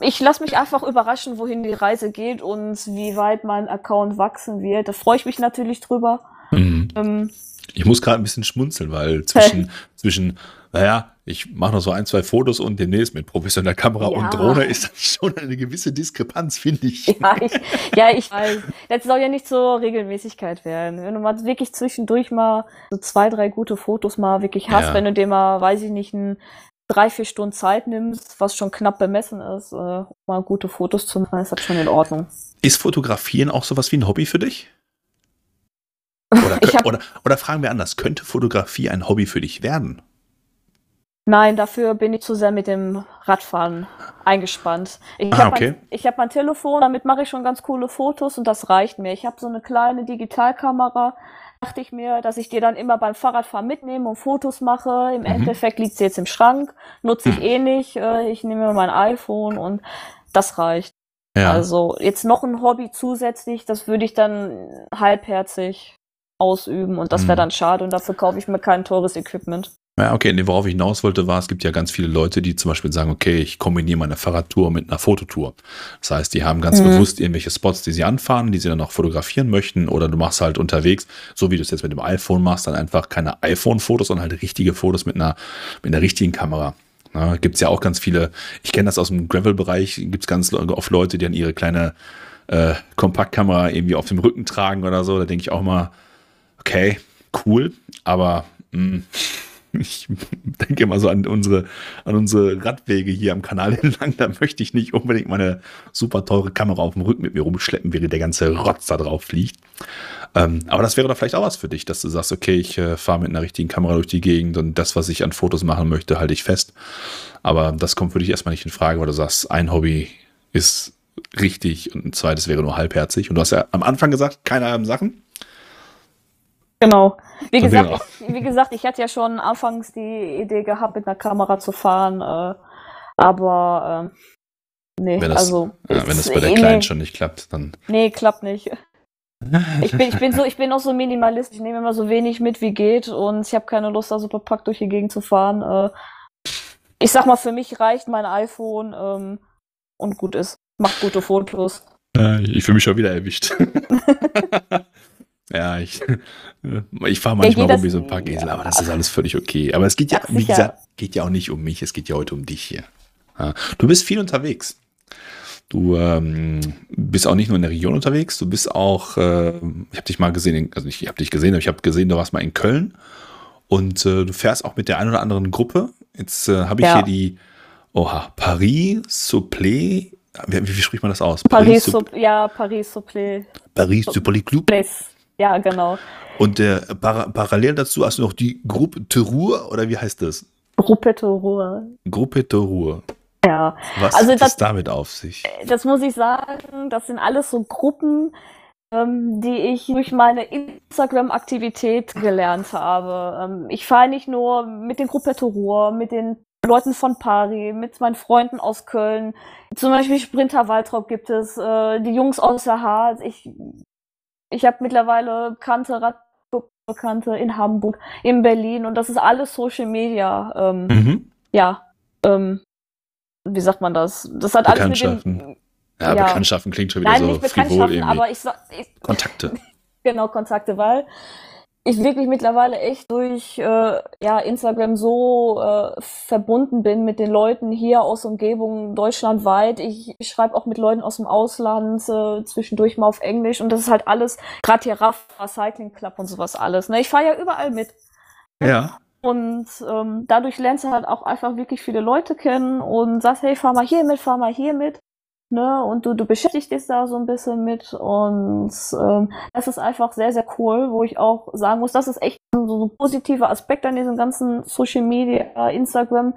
ich lasse mich einfach überraschen, wohin die Reise geht und wie weit mein Account wachsen wird. Da freue ich mich natürlich drüber. Mhm. Ähm, ich muss gerade ein bisschen schmunzeln, weil zwischen, zwischen naja, ich mache noch so ein, zwei Fotos und demnächst mit professioneller Kamera ja. und Drohne ist schon eine gewisse Diskrepanz, finde ich. Ja, ich. ja, ich weiß. Das soll ja nicht zur Regelmäßigkeit werden. Wenn du mal wirklich zwischendurch mal so zwei, drei gute Fotos mal wirklich hast, ja. wenn du dir mal, weiß ich nicht, ein drei, vier Stunden Zeit nimmst, was schon knapp bemessen ist, äh, um mal gute Fotos zu machen, ist das schon in Ordnung. Ist Fotografieren auch sowas wie ein Hobby für dich? Oder, oder, oder fragen wir anders, könnte Fotografie ein Hobby für dich werden? Nein, dafür bin ich zu sehr mit dem Radfahren eingespannt. Ich ah, habe okay. mein, hab mein Telefon, damit mache ich schon ganz coole Fotos und das reicht mir. Ich habe so eine kleine Digitalkamera, dachte ich mir, dass ich die dann immer beim Fahrradfahren mitnehme und Fotos mache. Im mhm. Endeffekt liegt sie jetzt im Schrank, nutze ich mhm. eh nicht. Äh, ich nehme mein iPhone und das reicht. Ja. Also jetzt noch ein Hobby zusätzlich, das würde ich dann halbherzig ausüben und das wäre mhm. dann schade und dafür kaufe ich mir kein teures Equipment. Ja, okay, nee, worauf ich hinaus wollte, war, es gibt ja ganz viele Leute, die zum Beispiel sagen, okay, ich kombiniere meine Fahrradtour mit einer Fototour. Das heißt, die haben ganz mhm. bewusst irgendwelche Spots, die sie anfahren, die sie dann auch fotografieren möchten, oder du machst halt unterwegs, so wie du es jetzt mit dem iPhone machst, dann einfach keine iPhone-Fotos, sondern halt richtige Fotos mit einer, mit einer richtigen Kamera. Ja, gibt es ja auch ganz viele, ich kenne das aus dem Gravel-Bereich, gibt es ganz oft Leute, die dann ihre kleine äh, Kompaktkamera irgendwie auf dem Rücken tragen oder so. Da denke ich auch mal, okay, cool, aber mh, mm, ich denke immer so an unsere, an unsere Radwege hier am Kanal entlang. Da möchte ich nicht unbedingt meine super teure Kamera auf dem Rücken mit mir rumschleppen, während der ganze Rotz da drauf fliegt. Ähm, aber das wäre doch vielleicht auch was für dich, dass du sagst, okay, ich äh, fahre mit einer richtigen Kamera durch die Gegend und das, was ich an Fotos machen möchte, halte ich fest. Aber das kommt für dich erstmal nicht in Frage, weil du sagst, ein Hobby ist richtig und ein zweites wäre nur halbherzig. Und du hast ja am Anfang gesagt, keine halben Sachen. Genau. Wie gesagt, ich, wie gesagt, ich hatte ja schon anfangs die Idee gehabt, mit einer Kamera zu fahren, äh, aber äh, nee, wenn das, also ja, wenn das bei der eh Kleinen schon nicht klappt, dann. Nee, klappt nicht. Ich bin, ich bin so, ich bin auch so Minimalist. Ich nehme immer so wenig mit wie geht und ich habe keine Lust, da super pack durch die Gegend zu fahren. Äh, ich sag mal, für mich reicht mein iPhone ähm, und gut ist. Macht gute Fotos. Ich fühle mich schon wieder erwischt. Ja, ich, ich fahre manchmal rum wie so ein Packesel, aber das ist alles völlig okay. Aber es geht ja, wie gesagt, geht ja auch nicht um mich, es geht ja heute um dich hier. Du bist viel unterwegs. Du ähm, bist auch nicht nur in der Region unterwegs, du bist auch, äh, ich habe dich mal gesehen, also ich habe dich gesehen, aber ich habe gesehen, du warst mal in Köln und äh, du fährst auch mit der einen oder anderen Gruppe. Jetzt äh, habe ich ja. hier die, oha, Paris Souple, wie, wie, spricht man das aus? Paris, Paris ja, Paris Souple. Paris Souple Club. Place. Ja, genau. Und der para parallel dazu hast du noch die Gruppe Terrur oder wie heißt das? Gruppe Terrur. Gruppe Terrur. Ja. Was also hat das damit auf sich? Das muss ich sagen, das sind alles so Gruppen, ähm, die ich durch meine Instagram-Aktivität gelernt habe. Ähm, ich fahre nicht nur mit den Gruppe Terror, mit den Leuten von Pari, mit meinen Freunden aus Köln. Zum Beispiel Sprinter Waltrop gibt es, äh, die Jungs aus der Harz. Ich ich habe mittlerweile bekannte Radbekannte in Hamburg, in Berlin und das ist alles Social Media. Ähm, mhm. Ja, ähm, wie sagt man das? Das hat alles mit den, ja, ja, Bekanntschaften klingt schon wieder Nein, so nicht Bekanntschaften, aber ich, ich Kontakte. genau, Kontakte, weil ich wirklich mittlerweile echt durch äh, ja, Instagram so äh, verbunden bin mit den Leuten hier aus Umgebung deutschlandweit. Ich, ich schreibe auch mit Leuten aus dem Ausland äh, zwischendurch mal auf Englisch und das ist halt alles, gerade hier Rafa, Cycling Club und sowas alles. Ne? Ich fahre ja überall mit. Ja. Und ähm, dadurch lernst du halt auch einfach wirklich viele Leute kennen und sagst, hey, fahr mal hier mit, fahr mal hier mit. Ne, und du, du beschäftigst dich da so ein bisschen mit und ähm, das ist einfach sehr, sehr cool, wo ich auch sagen muss, das ist echt so, ein positiver Aspekt an diesem ganzen Social Media, Instagram,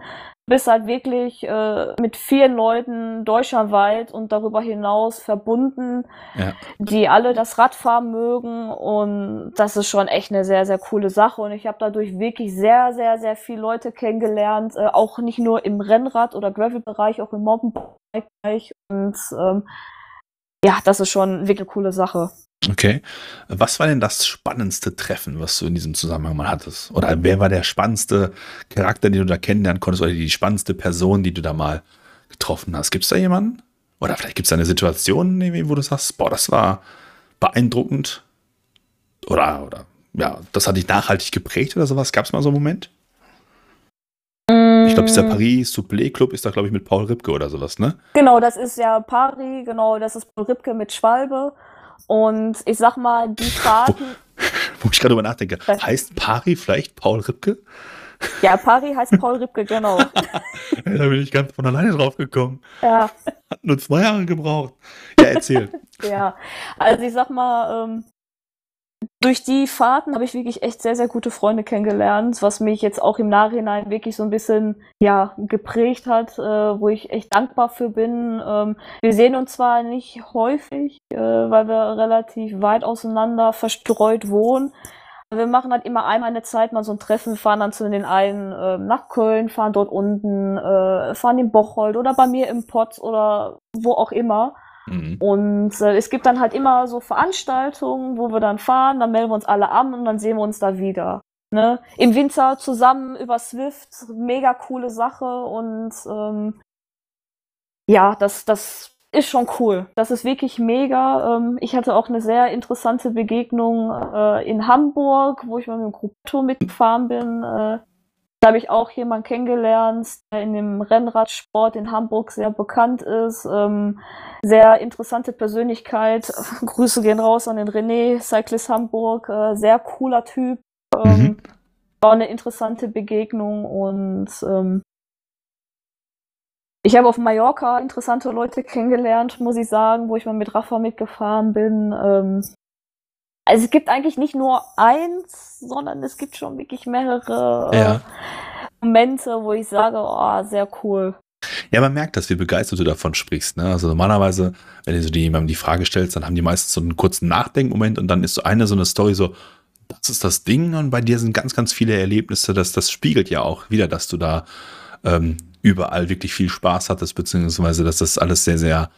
bist halt wirklich äh, mit vielen Leuten deutschlandweit und darüber hinaus verbunden, ja. die alle das Radfahren mögen und das ist schon echt eine sehr, sehr coole Sache und ich habe dadurch wirklich sehr, sehr, sehr viele Leute kennengelernt, äh, auch nicht nur im Rennrad- oder Gravel-Bereich, auch im Mountainbike-Bereich und ähm, ja, das ist schon wirklich eine coole Sache. Okay. Was war denn das spannendste Treffen, was du in diesem Zusammenhang mal hattest? Oder wer war der spannendste Charakter, den du da kennenlernen konntest, oder die spannendste Person, die du da mal getroffen hast? Gibt es da jemanden? Oder vielleicht gibt es da eine Situation, wo du sagst, boah, das war beeindruckend. Oder, oder ja, das hat dich nachhaltig geprägt oder sowas? Gab es mal so einen Moment? Ich glaube, dieser Paris Souple Club ist da, glaube ich, mit Paul Ripke oder sowas, ne? Genau, das ist ja Paris, genau, das ist Paul Ripke mit Schwalbe. Und ich sag mal, die Fahrten. Wo, wo ich gerade drüber nachdenke, heißt Pari vielleicht Paul Ripke? Ja, Pari heißt Paul Ripke, genau. da bin ich ganz von alleine drauf gekommen. Ja. Hat nur zwei Jahre gebraucht. Ja, erzähl. ja, also ich sag mal, ähm, durch die Fahrten habe ich wirklich echt sehr, sehr gute Freunde kennengelernt, was mich jetzt auch im Nachhinein wirklich so ein bisschen ja, geprägt hat, äh, wo ich echt dankbar für bin. Ähm, wir sehen uns zwar nicht häufig, äh, weil wir relativ weit auseinander verstreut wohnen. Wir machen halt immer einmal eine Zeit mal so ein Treffen, fahren dann zu den einen äh, nach Köln, fahren dort unten, äh, fahren in Bocholt oder bei mir im Pott oder wo auch immer. Mhm. Und äh, es gibt dann halt immer so Veranstaltungen, wo wir dann fahren, dann melden wir uns alle an und dann sehen wir uns da wieder. Ne? Im Winter zusammen über Swift, mega coole Sache und ähm, ja, das, das ist schon cool. Das ist wirklich mega. Ähm, ich hatte auch eine sehr interessante Begegnung äh, in Hamburg, wo ich mal mit dem Gruppentour mitgefahren bin. Äh, da habe ich auch jemanden kennengelernt, der in dem Rennradsport in Hamburg sehr bekannt ist. Ähm, sehr interessante Persönlichkeit. Grüße gehen raus an den René, Cyclist Hamburg. Äh, sehr cooler Typ. Ähm, mhm. War eine interessante Begegnung und ähm, ich habe auf Mallorca interessante Leute kennengelernt, muss ich sagen, wo ich mal mit Rafa mitgefahren bin. Also es gibt eigentlich nicht nur eins, sondern es gibt schon wirklich mehrere äh, ja. Momente, wo ich sage, oh, sehr cool. Ja, man merkt, dass wie begeistert du davon sprichst. Ne? Also normalerweise, wenn du so jemandem die Frage stellst, dann haben die meistens so einen kurzen Nachdenkmoment und dann ist so eine so eine Story so, das ist das Ding und bei dir sind ganz, ganz viele Erlebnisse. Das, das spiegelt ja auch wieder, dass du da ähm, überall wirklich viel Spaß hattest, beziehungsweise dass das alles sehr, sehr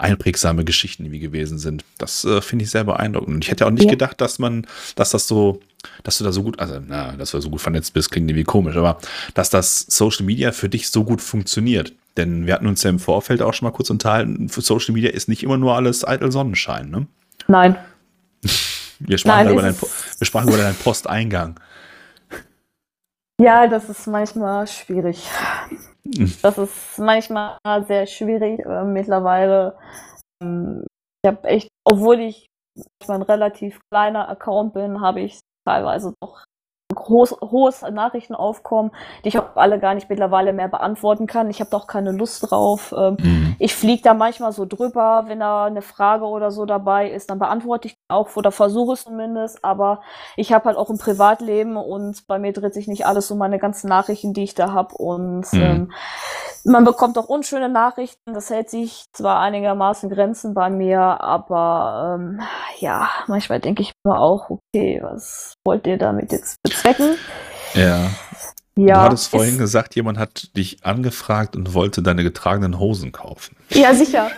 einprägsame Geschichten irgendwie gewesen sind. Das äh, finde ich sehr beeindruckend. Und ich hätte auch nicht ja. gedacht, dass man, dass das so, dass du da so gut, also na, dass du so gut vernetzt bist, klingt irgendwie komisch, aber dass das Social Media für dich so gut funktioniert. Denn wir hatten uns ja im Vorfeld auch schon mal kurz unterhalten, für Social Media ist nicht immer nur alles eitel Sonnenschein, ne? Nein. Wir sprachen, Nein, über, dein, wir sprachen über deinen Posteingang. Ja, das ist manchmal schwierig. Das ist manchmal sehr schwierig äh, mittlerweile. Ähm, ich habe echt, obwohl ich ein relativ kleiner Account bin, habe ich teilweise doch groß, hohes Nachrichtenaufkommen, die ich auch alle gar nicht mittlerweile mehr beantworten kann. Ich habe doch keine Lust drauf. Ähm, mhm. Ich fliege da manchmal so drüber, wenn da eine Frage oder so dabei ist, dann beantworte ich auch oder versuche es zumindest. Aber ich habe halt auch ein Privatleben und bei mir dreht sich nicht alles um meine ganzen Nachrichten, die ich da habe. Und mhm. ähm, man bekommt auch unschöne Nachrichten. Das hält sich zwar einigermaßen Grenzen bei mir, aber ähm, ja, manchmal denke ich mir auch, okay, was wollt ihr damit jetzt bezwecken? Ja. Ja, du hattest vorhin gesagt, jemand hat dich angefragt und wollte deine getragenen Hosen kaufen. Ja, sicher.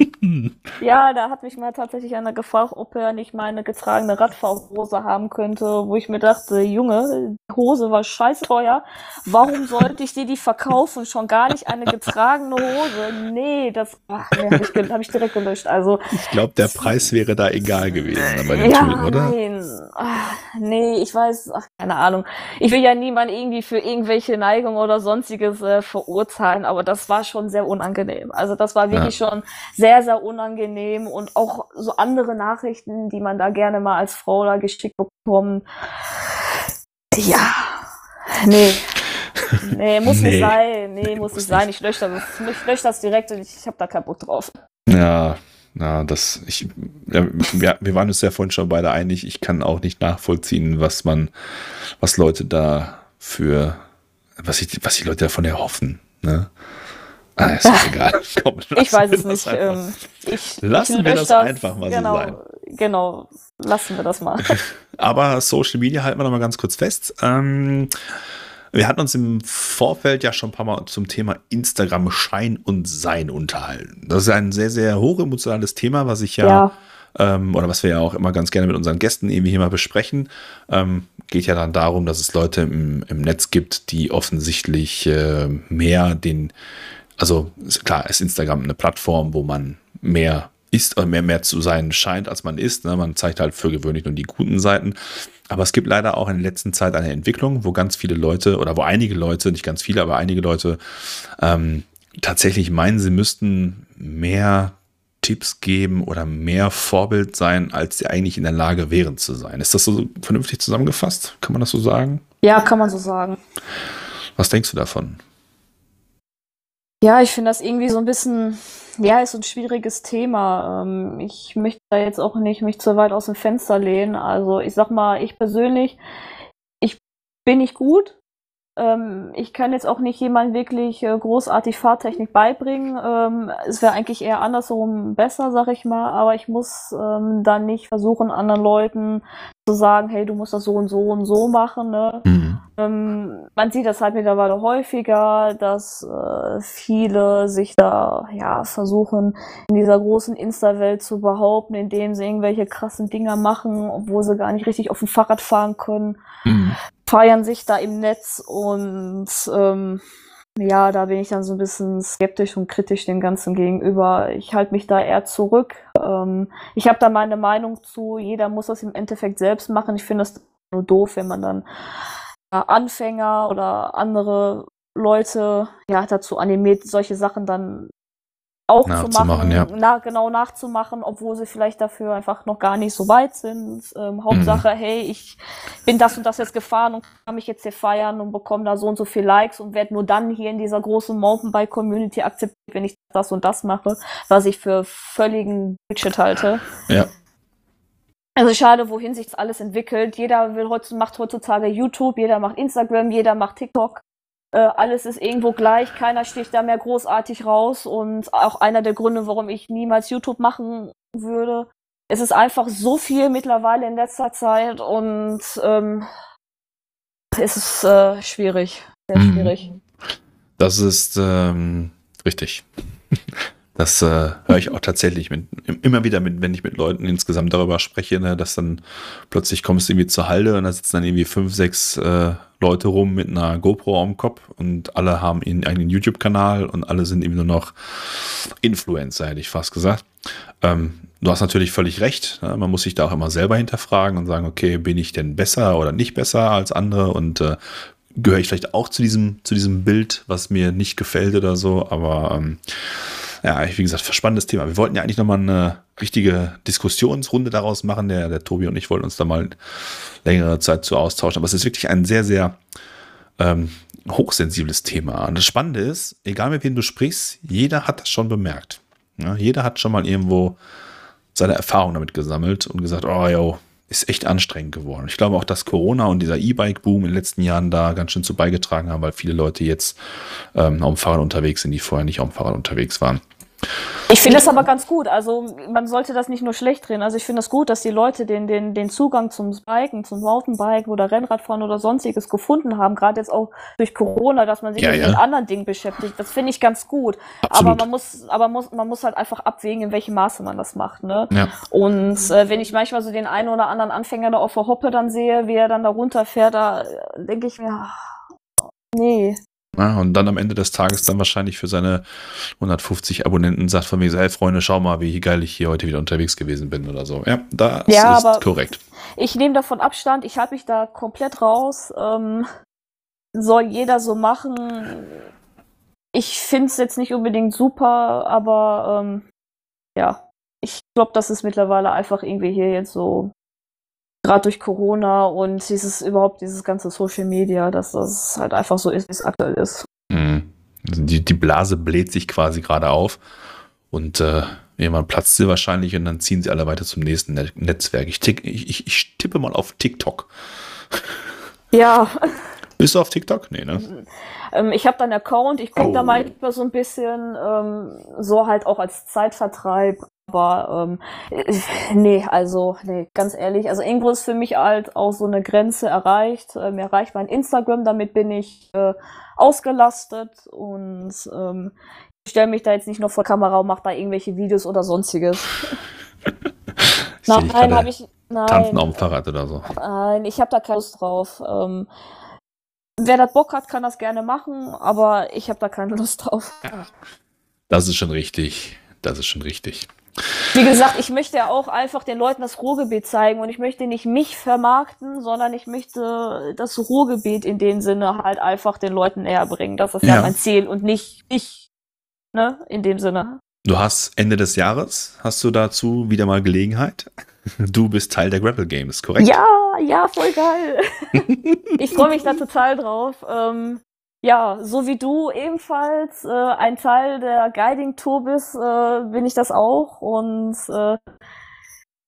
ja, da hat mich mal tatsächlich einer gefragt, ob er nicht meine getragene Radfahrhose haben könnte, wo ich mir dachte, Junge, die Hose war scheiß teuer. Warum sollte ich dir die verkaufen? Schon gar nicht eine getragene Hose. Nee, das ach, nee, habe ich, hab ich, direkt gelöscht. Also ich glaube, der Preis wäre da egal gewesen bei ja, oder? Nein. Ach, nee, ich weiß, ach, keine Ahnung. Ich will ja niemanden irgendwie für irgendwelche Neigungen oder sonstiges äh, verurteilen, aber das war schon sehr unangenehm. Also das war wirklich ja. schon sehr sehr, sehr unangenehm und auch so andere Nachrichten, die man da gerne mal als Frau da geschickt bekommt. Ja, nee. Nee, muss nee. nicht sein. Nee, muss nicht sein. Ich lösche das, ich lösche das direkt und ich, ich habe da keinen Bock drauf. Ja, na, das, ich, ja, wir, wir waren uns ja vorhin schon beide einig. Ich kann auch nicht nachvollziehen, was man, was Leute da für, was, ich, was die Leute davon erhoffen. Ne? Ah, ist doch egal. Komm, ich weiß es nicht. Ähm, ich, lassen ich wir das, das, einfach mal genau, so sein. Genau, lassen wir das mal. Aber Social Media halten wir noch mal ganz kurz fest. Ähm, wir hatten uns im Vorfeld ja schon ein paar Mal zum Thema Instagram Schein und Sein unterhalten. Das ist ein sehr, sehr hochemotionales Thema, was ich ja, ja. Ähm, oder was wir ja auch immer ganz gerne mit unseren Gästen irgendwie hier mal besprechen. Ähm, geht ja dann darum, dass es Leute im, im Netz gibt, die offensichtlich äh, mehr den also klar ist Instagram eine Plattform, wo man mehr ist oder mehr, mehr zu sein scheint, als man ist. Ne? Man zeigt halt für gewöhnlich nur die guten Seiten. Aber es gibt leider auch in der letzten Zeit eine Entwicklung, wo ganz viele Leute oder wo einige Leute, nicht ganz viele, aber einige Leute ähm, tatsächlich meinen, sie müssten mehr Tipps geben oder mehr Vorbild sein, als sie eigentlich in der Lage wären zu sein. Ist das so vernünftig zusammengefasst? Kann man das so sagen? Ja, kann man so sagen. Was denkst du davon? Ja, ich finde das irgendwie so ein bisschen, ja, ist ein schwieriges Thema. Ähm, ich möchte da jetzt auch nicht mich zu weit aus dem Fenster lehnen. Also ich sag mal, ich persönlich, ich bin nicht gut. Ähm, ich kann jetzt auch nicht jemand wirklich äh, großartig Fahrtechnik beibringen. Ähm, es wäre eigentlich eher andersrum besser, sag ich mal. Aber ich muss ähm, dann nicht versuchen, anderen Leuten zu sagen, hey, du musst das so und so und so machen. Ne? Mhm. Ähm, man sieht das halt mittlerweile häufiger, dass äh, viele sich da ja versuchen, in dieser großen Insta-Welt zu behaupten, indem sie irgendwelche krassen Dinger machen, obwohl sie gar nicht richtig auf dem Fahrrad fahren können. Mhm feiern sich da im Netz und ähm, ja, da bin ich dann so ein bisschen skeptisch und kritisch dem Ganzen gegenüber. Ich halte mich da eher zurück. Ähm, ich habe da meine Meinung zu. Jeder muss das im Endeffekt selbst machen. Ich finde das nur doof, wenn man dann ja, Anfänger oder andere Leute ja dazu animiert, solche Sachen dann auch zu machen, ja. na, genau nachzumachen, obwohl sie vielleicht dafür einfach noch gar nicht so weit sind. Ähm, Hauptsache, mhm. hey, ich bin das und das jetzt gefahren und kann mich jetzt hier feiern und bekomme da so und so viel Likes und werde nur dann hier in dieser großen Mountainbike-Community akzeptiert, wenn ich das und das mache, was ich für völligen Bullshit halte. Ja. Also schade, wohin sich das alles entwickelt. Jeder will heutzutage, macht heutzutage YouTube, jeder macht Instagram, jeder macht TikTok. Äh, alles ist irgendwo gleich, keiner sticht da mehr großartig raus und auch einer der Gründe, warum ich niemals YouTube machen würde. Es ist einfach so viel mittlerweile in letzter Zeit und ähm, es ist äh, schwierig, sehr mhm. schwierig. Das ist ähm, richtig. Das äh, höre ich auch tatsächlich mit, immer wieder, mit, wenn ich mit Leuten insgesamt darüber spreche, ne, dass dann plötzlich kommst du irgendwie zur Halde und da sitzen dann irgendwie fünf, sechs äh, Leute rum mit einer GoPro am Kopf und alle haben ihren eigenen YouTube-Kanal und alle sind eben nur noch Influencer, hätte ich fast gesagt. Ähm, du hast natürlich völlig recht. Ne? Man muss sich da auch immer selber hinterfragen und sagen, okay, bin ich denn besser oder nicht besser als andere und äh, gehöre ich vielleicht auch zu diesem, zu diesem Bild, was mir nicht gefällt oder so, aber ähm, ja, wie gesagt, spannendes Thema. Wir wollten ja eigentlich nochmal eine richtige Diskussionsrunde daraus machen. Der, der Tobi und ich wollten uns da mal längere Zeit zu austauschen. Aber es ist wirklich ein sehr, sehr ähm, hochsensibles Thema. Und das Spannende ist, egal mit wem du sprichst, jeder hat das schon bemerkt. Ja, jeder hat schon mal irgendwo seine Erfahrung damit gesammelt und gesagt, oh, yo, ist echt anstrengend geworden. Ich glaube auch, dass Corona und dieser E-Bike-Boom in den letzten Jahren da ganz schön zu beigetragen haben, weil viele Leute jetzt ähm, auf dem Fahrrad unterwegs sind, die vorher nicht auf dem Fahrrad unterwegs waren. Ich finde das aber ganz gut. Also man sollte das nicht nur schlecht drehen. Also ich finde es das gut, dass die Leute den, den, den Zugang zum Biken, zum Mountainbiken oder Rennradfahren oder sonstiges gefunden haben. Gerade jetzt auch durch Corona, dass man sich ja, ja. mit anderen Dingen beschäftigt. Das finde ich ganz gut. Absolut. Aber man muss, aber muss, man muss halt einfach abwägen, in welchem Maße man das macht. Ne? Ja. Und äh, wenn ich manchmal so den einen oder anderen Anfänger da auf der Hoppe dann sehe, wie er dann da runterfährt, da äh, denke ich mir, nee, ja, und dann am Ende des Tages dann wahrscheinlich für seine 150 Abonnenten sagt von mir, hey Freunde, schau mal, wie geil ich hier heute wieder unterwegs gewesen bin oder so. Ja, das ja, ist korrekt. Ich nehme davon Abstand, ich halte mich da komplett raus. Ähm, soll jeder so machen. Ich finde es jetzt nicht unbedingt super, aber ähm, ja, ich glaube, das ist mittlerweile einfach irgendwie hier jetzt so gerade durch Corona und dieses überhaupt dieses ganze Social Media, dass das halt einfach so ist, wie es aktuell ist. Mhm. Die, die Blase bläht sich quasi gerade auf und äh, irgendwann platzt sie wahrscheinlich und dann ziehen sie alle weiter zum nächsten Net Netzwerk. Ich, tick, ich, ich tippe mal auf TikTok. Ja. Bist du auf TikTok? Nee, ne? Ähm, ich habe da einen Account, ich gucke oh. da mal so ein bisschen, ähm, so halt auch als Zeitvertreib. Aber ähm, nee, also nee, ganz ehrlich, also irgendwo ist für mich halt auch so eine Grenze erreicht. Ähm, erreicht mein Instagram, damit bin ich äh, ausgelastet und ähm, ich stelle mich da jetzt nicht noch vor Kamera und mache da irgendwelche Videos oder sonstiges. nein, habe ich. Nein. Tanzen auf dem Fahrrad oder so. Nein, ich habe da keine Lust drauf. Ähm, wer das Bock hat, kann das gerne machen, aber ich habe da keine Lust drauf. Ja. Das ist schon richtig. Das ist schon richtig. Wie gesagt, ich möchte ja auch einfach den Leuten das Ruhrgebiet zeigen und ich möchte nicht mich vermarkten, sondern ich möchte das Ruhrgebiet in dem Sinne halt einfach den Leuten näher bringen. Das ist ja, ja mein Ziel und nicht ich, ne, in dem Sinne. Du hast Ende des Jahres, hast du dazu wieder mal Gelegenheit? Du bist Teil der Gravel Games, korrekt? Ja, ja, voll geil. ich freue mich da total drauf. Ähm, ja, so wie du ebenfalls äh, ein Teil der Guiding Tour bist, äh, bin ich das auch. Und äh,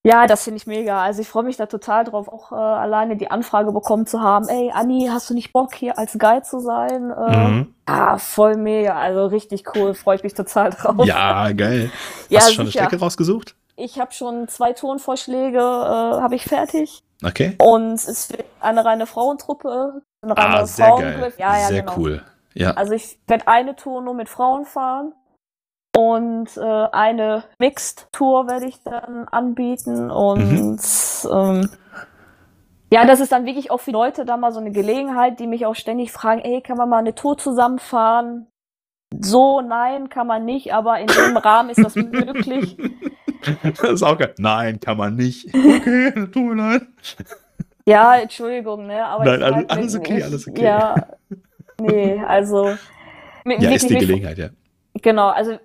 Ja, das finde ich mega. Also ich freue mich da total drauf, auch äh, alleine die Anfrage bekommen zu haben. Ey, Anni, hast du nicht Bock, hier als Guide zu sein? Äh, mhm. Ah, voll mega. Also richtig cool. Freue ich mich total drauf. Ja, geil. ja, hast du schon sicher. eine Strecke rausgesucht? Ich habe schon zwei Tonvorschläge, äh, habe ich fertig. Okay. Und es wird eine reine Frauentruppe. Eine reine ah, sehr geil. Ja, ja, sehr genau. cool. Ja. Also ich werde eine Tour nur mit Frauen fahren. Und äh, eine Mixed-Tour werde ich dann anbieten. Und mhm. ähm, ja, das ist dann wirklich auch für Leute da mal so eine Gelegenheit, die mich auch ständig fragen, ey, kann man mal eine Tour zusammenfahren? So, nein, kann man nicht, aber in dem Rahmen ist das möglich. Das ist auch geil. Nein, kann man nicht. Okay, tut mir leid. Ja, Entschuldigung, ne? Aber nein, alles, alles okay, alles okay. Ja, nee, also. Ja, ist die Gelegenheit, ja. Genau, also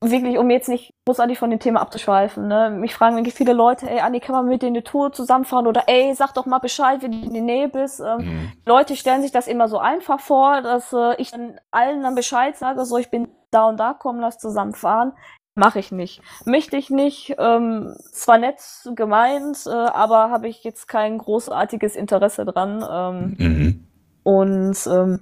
wirklich, um jetzt nicht großartig von dem Thema abzuschweifen, ne? Mich fragen wirklich viele Leute, ey, Anni, kann man mit dir eine Tour zusammenfahren? Oder ey, sag doch mal Bescheid, wenn du in die Nähe bist. Ähm, mhm. Leute stellen sich das immer so einfach vor, dass äh, ich dann allen dann Bescheid sage, so, ich bin da und da, komm, lass zusammenfahren. Mache ich nicht. Möchte ich nicht. Ähm, zwar nett gemeint, äh, aber habe ich jetzt kein großartiges Interesse dran. Ähm, mhm. Und ähm,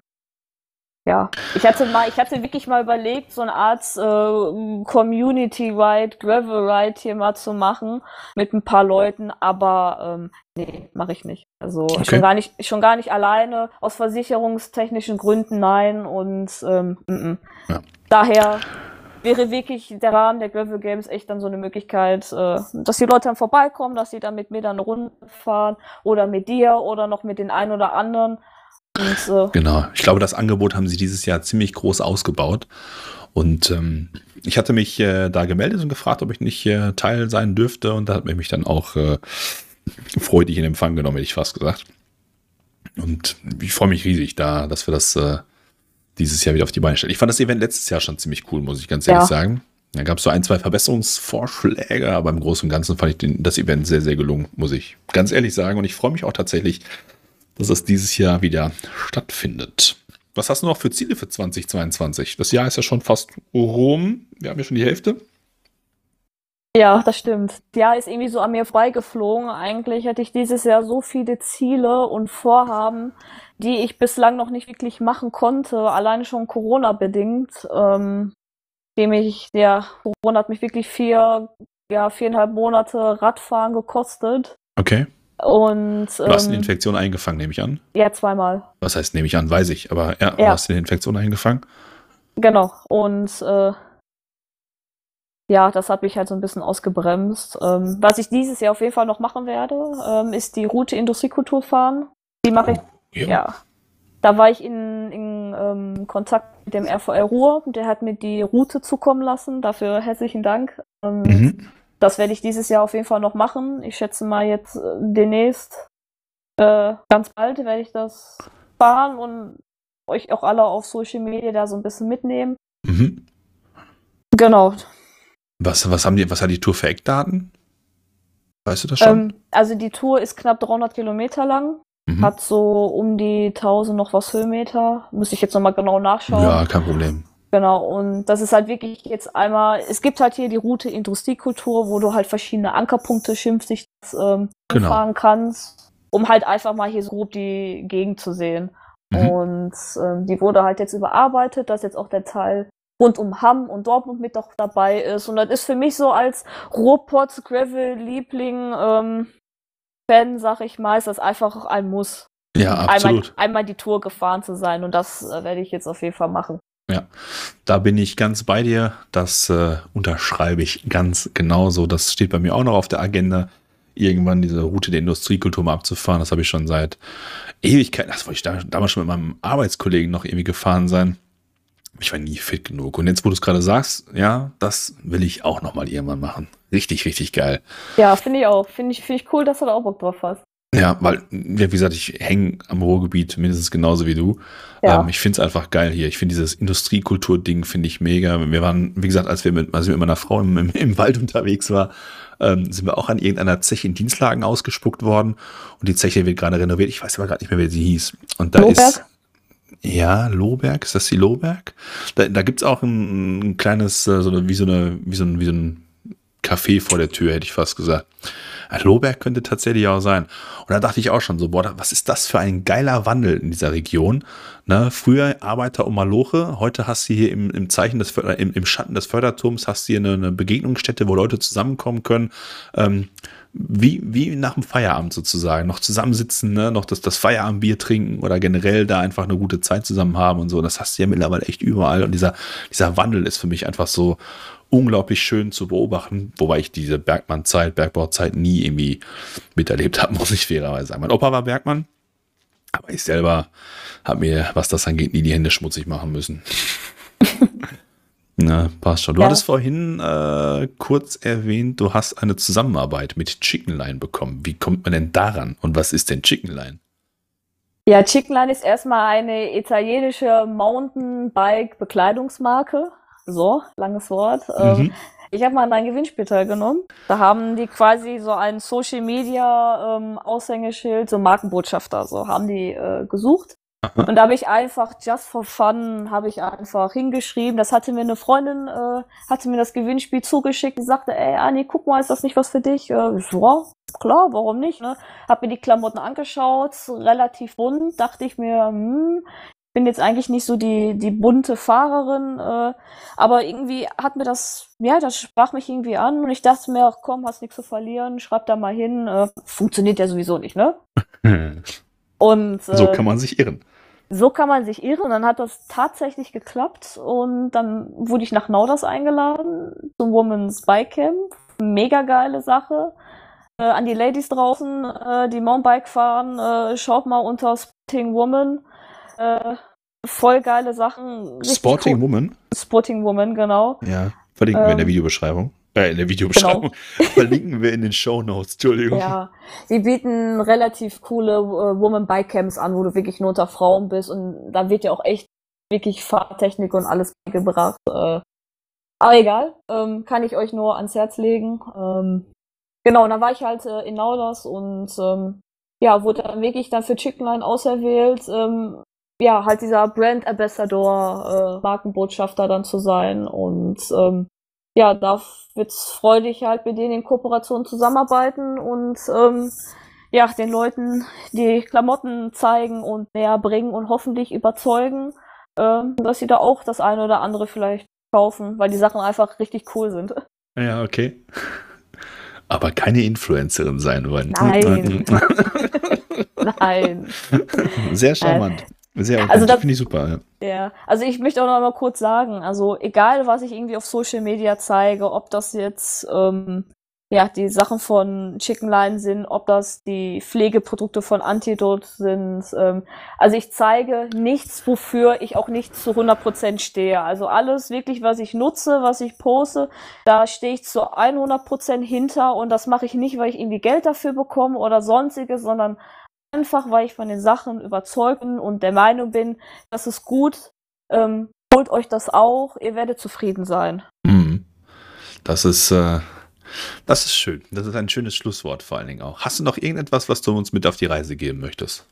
ja, ich hatte mal, ich hatte wirklich mal überlegt, so eine Art äh, Community Ride, Gravel Ride hier mal zu machen mit ein paar Leuten, aber ähm, nee, mache ich nicht. Also okay. schon gar nicht, schon gar nicht alleine aus versicherungstechnischen Gründen nein und ähm, m -m. Ja. daher wäre wirklich der Rahmen der Gravel Games echt dann so eine Möglichkeit, äh, dass die Leute dann vorbeikommen, dass sie dann mit mir dann eine Runde fahren oder mit dir oder noch mit den einen oder anderen so. Genau. Ich glaube, das Angebot haben sie dieses Jahr ziemlich groß ausgebaut. Und ähm, ich hatte mich äh, da gemeldet und gefragt, ob ich nicht äh, Teil sein dürfte. Und da hat mir mich dann auch äh, freudig in Empfang genommen, hätte ich fast gesagt. Und ich freue mich riesig da, dass wir das äh, dieses Jahr wieder auf die Beine stellen. Ich fand das Event letztes Jahr schon ziemlich cool, muss ich ganz ehrlich ja. sagen. Da gab es so ein, zwei Verbesserungsvorschläge, aber im Großen und Ganzen fand ich den, das Event sehr, sehr gelungen, muss ich ganz ehrlich sagen. Und ich freue mich auch tatsächlich, dass es dieses Jahr wieder stattfindet. Was hast du noch für Ziele für 2022? Das Jahr ist ja schon fast rum. Wir haben ja schon die Hälfte. Ja, das stimmt. Das Jahr ist irgendwie so an mir freigeflogen. Eigentlich hätte ich dieses Jahr so viele Ziele und Vorhaben, die ich bislang noch nicht wirklich machen konnte, alleine schon Corona-bedingt. Ähm, dem ich, der Corona hat mich wirklich vier, ja, viereinhalb Monate Radfahren gekostet. Okay. Und, du hast eine ähm, Infektion eingefangen, nehme ich an? Ja, zweimal. Was heißt, nehme ich an, weiß ich, aber ja, ja. hast du eine Infektion eingefangen? Genau. Und äh, ja, das hat mich halt so ein bisschen ausgebremst. Ähm, was ich dieses Jahr auf jeden Fall noch machen werde, ähm, ist die Route Industriekultur fahren. Die mache ich. Oh, ja. Da war ich in, in ähm, Kontakt mit dem RVR Ruhr. Der hat mir die Route zukommen lassen. Dafür herzlichen Dank. Ähm, mhm das werde ich dieses Jahr auf jeden Fall noch machen. Ich schätze mal jetzt äh, demnächst, äh, ganz bald werde ich das fahren und euch auch alle auf Social Media da so ein bisschen mitnehmen. Mhm. Genau. Was, was, haben die, was hat die Tour für Eckdaten? Weißt du das schon? Ähm, also die Tour ist knapp 300 Kilometer lang. Mhm. Hat so um die 1000 noch was Höhenmeter. Muss ich jetzt nochmal genau nachschauen. Ja, kein Problem. Genau, und das ist halt wirklich jetzt einmal, es gibt halt hier die Route Industriekultur, wo du halt verschiedene Ankerpunkte schimpfig ähm, genau. fahren kannst, um halt einfach mal hier so grob die Gegend zu sehen. Mhm. Und ähm, die wurde halt jetzt überarbeitet, dass jetzt auch der Teil rund um Hamm und Dortmund mit doch dabei ist. Und das ist für mich so als Ruhrpots Gravel Liebling ähm, Fan, sag ich mal, ist das einfach ein Muss. Ja, absolut. Einmal, einmal die Tour gefahren zu sein und das äh, werde ich jetzt auf jeden Fall machen. Ja, da bin ich ganz bei dir. Das äh, unterschreibe ich ganz genauso. Das steht bei mir auch noch auf der Agenda, irgendwann diese Route der Industriekultur mal abzufahren. Das habe ich schon seit Ewigkeiten. Das wollte ich da, damals schon mit meinem Arbeitskollegen noch irgendwie gefahren sein. Ich war nie fit genug. Und jetzt, wo du es gerade sagst, ja, das will ich auch noch mal irgendwann machen. Richtig, richtig geil. Ja, finde ich auch. Finde ich, find ich cool, dass du da auch Bock drauf hast. Ja, weil, wie gesagt, ich hänge am Ruhrgebiet mindestens genauso wie du. Ja. Ähm, ich finde es einfach geil hier. Ich finde dieses Industriekultur-Ding finde ich mega. Wir waren, wie gesagt, als wir mit, als wir mit meiner Frau im, im, im Wald unterwegs war, ähm, sind wir auch an irgendeiner Zeche in Dienstlagen ausgespuckt worden. Und die Zeche wird gerade renoviert. Ich weiß aber gerade nicht mehr, wie sie hieß. Und da Lohberg? ist. Ja, Lohberg, ist das die Lohberg? Da, da gibt es auch ein, ein kleines, äh, so eine, wie so eine, wie so ein, wie so ein Café vor der Tür, hätte ich fast gesagt. Lohberg könnte tatsächlich auch sein. Und da dachte ich auch schon so, boah, was ist das für ein geiler Wandel in dieser Region? Ne? Früher Arbeiter um Maloche, heute hast du hier im, im Zeichen des im, im Schatten des Förderturms hast du hier eine, eine Begegnungsstätte, wo Leute zusammenkommen können. Ähm, wie, wie nach dem Feierabend sozusagen, noch zusammensitzen, ne? noch das, das Feierabendbier trinken oder generell da einfach eine gute Zeit zusammen haben und so. Das hast du ja mittlerweile echt überall. Und dieser, dieser Wandel ist für mich einfach so unglaublich schön zu beobachten, wobei ich diese Bergmann-Zeit, Bergbauzeit nie irgendwie miterlebt habe, muss ich fairerweise sagen. Mein Opa war Bergmann, aber ich selber habe mir, was das angeht, nie die Hände schmutzig machen müssen. Na, passt schon. Du ja. hattest vorhin äh, kurz erwähnt, du hast eine Zusammenarbeit mit Chickenline bekommen. Wie kommt man denn daran? Und was ist denn Chickenline? Ja, Chickenline ist erstmal eine italienische Mountainbike-Bekleidungsmarke. So, langes Wort. Ähm, mhm. Ich habe mal an einem Gewinnspiel teilgenommen. Da haben die quasi so ein Social Media ähm, Aushängeschild, so Markenbotschafter, so haben die äh, gesucht. Und da habe ich einfach just for fun habe ich einfach hingeschrieben. Das hatte mir eine Freundin, äh, hatte mir das Gewinnspiel zugeschickt und sagte, ey Anni, guck mal, ist das nicht was für dich? Äh, so, klar, warum nicht? Ne? Hab mir die Klamotten angeschaut, relativ bunt. Dachte ich mir, hm, bin jetzt eigentlich nicht so die, die bunte Fahrerin, äh, aber irgendwie hat mir das, ja, das sprach mich irgendwie an und ich dachte mir, ach komm, hast nichts zu verlieren, schreib da mal hin. Äh, funktioniert ja sowieso nicht, ne? und äh, so kann man sich irren. So kann man sich irren und dann hat das tatsächlich geklappt und dann wurde ich nach Nauders eingeladen zum Women's Bike Camp. Mega geile Sache. Äh, an die Ladies draußen, äh, die Mountainbike fahren, äh, schaut mal unter Spotting Woman äh, voll geile Sachen. Sporting cool. Woman? Sporting Woman, genau. Ja, verlinken ähm, wir in der ähm, Videobeschreibung. Äh, in der Videobeschreibung. Genau. verlinken wir in den Show Notes, Entschuldigung. Ja, sie bieten relativ coole äh, Woman Bike Camps an, wo du wirklich nur unter Frauen bist und da wird ja auch echt wirklich Fahrtechnik und alles gebracht. Äh, aber egal, ähm, kann ich euch nur ans Herz legen. Ähm, genau, und dann war ich halt äh, in Nauders und ähm, ja, wurde dann wirklich dann für Chickenline auserwählt. Ähm, ja, halt dieser Brand Ambassador, äh, Markenbotschafter dann zu sein. Und ähm, ja, da wird's freudig halt mit denen in Kooperation zusammenarbeiten und ähm, ja, den Leuten die Klamotten zeigen und näher bringen und hoffentlich überzeugen, ähm, dass sie da auch das eine oder andere vielleicht kaufen, weil die Sachen einfach richtig cool sind. Ja, okay. Aber keine Influencerin sein wollen. Nein. Nein. Sehr charmant. Sehr also finde ich super. Ja. ja, also ich möchte auch noch mal kurz sagen, also egal, was ich irgendwie auf Social Media zeige, ob das jetzt ähm, ja die Sachen von Chicken Line sind, ob das die Pflegeprodukte von Antidote sind. Ähm, also ich zeige nichts, wofür ich auch nicht zu 100% stehe. Also alles wirklich, was ich nutze, was ich poste, da stehe ich zu 100% hinter und das mache ich nicht, weil ich irgendwie Geld dafür bekomme oder sonstiges, sondern einfach, weil ich von den Sachen überzeugt bin und der Meinung bin, das ist gut. Ähm, holt euch das auch, ihr werdet zufrieden sein. Mhm. Das ist, äh, das ist schön. Das ist ein schönes Schlusswort vor allen Dingen auch. Hast du noch irgendetwas, was du uns mit auf die Reise geben möchtest?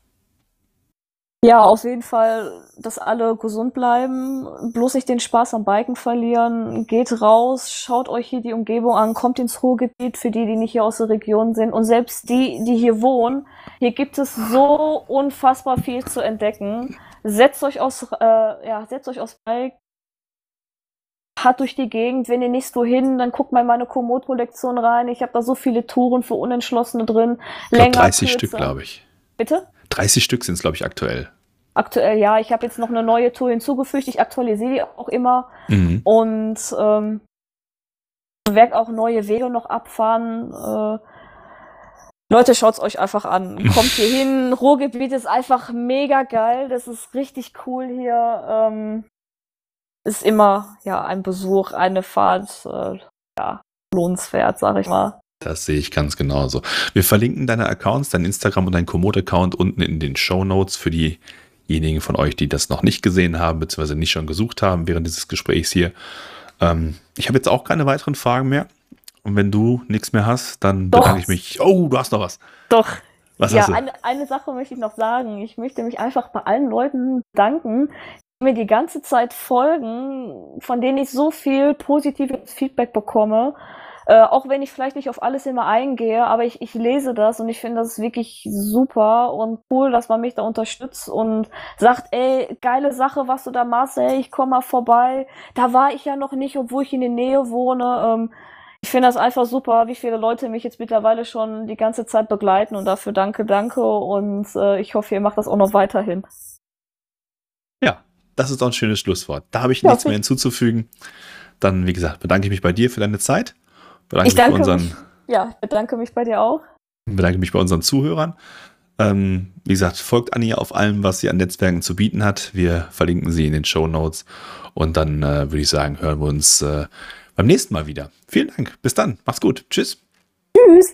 Ja, auf jeden Fall, dass alle gesund bleiben, bloß nicht den Spaß am Biken verlieren, geht raus, schaut euch hier die Umgebung an, kommt ins Ruhrgebiet für die, die nicht hier aus der Region sind und selbst die, die hier wohnen, hier gibt es so unfassbar viel zu entdecken. Setzt euch aus, äh, ja, setzt euch aus Bike, hat durch die Gegend, wenn ihr nicht so hin, dann guckt mal in meine Komoot-Kollektion rein. Ich habe da so viele Touren für Unentschlossene drin. Länger, 30 kürzer. Stück, glaube ich. Bitte? 30 Stück sind es, glaube ich, aktuell. Aktuell, ja. Ich habe jetzt noch eine neue Tour hinzugefügt. Ich aktualisiere die auch immer. Mhm. Und ähm, werde auch neue Wege noch abfahren. Äh, Leute, schaut's euch einfach an. Kommt hier hin. Ruhrgebiet ist einfach mega geil. Das ist richtig cool hier. Ähm, ist immer ja ein Besuch, eine Fahrt, äh, ja lohnenswert, sag ich mal. Das sehe ich ganz genauso. Wir verlinken deine Accounts, dein Instagram und dein Komoot-Account unten in den Show Notes für diejenigen von euch, die das noch nicht gesehen haben, beziehungsweise nicht schon gesucht haben während dieses Gesprächs hier. Ähm, ich habe jetzt auch keine weiteren Fragen mehr. Und wenn du nichts mehr hast, dann Doch. bedanke ich mich. Oh, du hast noch was. Doch. Was ja, hast du? Eine, eine Sache möchte ich noch sagen. Ich möchte mich einfach bei allen Leuten danken, die mir die ganze Zeit folgen, von denen ich so viel positives Feedback bekomme. Äh, auch wenn ich vielleicht nicht auf alles immer eingehe, aber ich, ich lese das und ich finde das wirklich super und cool, dass man mich da unterstützt und sagt, ey, geile Sache, was du da machst, ey, ich komme mal vorbei. Da war ich ja noch nicht, obwohl ich in der Nähe wohne. Ähm, ich finde das einfach super, wie viele Leute mich jetzt mittlerweile schon die ganze Zeit begleiten und dafür danke, danke und äh, ich hoffe, ihr macht das auch noch weiterhin. Ja, das ist auch ein schönes Schlusswort. Da habe ich ja, nichts mehr hinzuzufügen. Dann, wie gesagt, bedanke ich mich bei dir für deine Zeit. Bedanke ich danke unseren, mich, ja, bedanke mich bei dir auch. Bedanke mich bei unseren Zuhörern. Ähm, wie gesagt, folgt Anja auf allem, was sie an Netzwerken zu bieten hat. Wir verlinken sie in den Show Notes. Und dann äh, würde ich sagen, hören wir uns äh, beim nächsten Mal wieder. Vielen Dank. Bis dann. Mach's gut. Tschüss. Tschüss.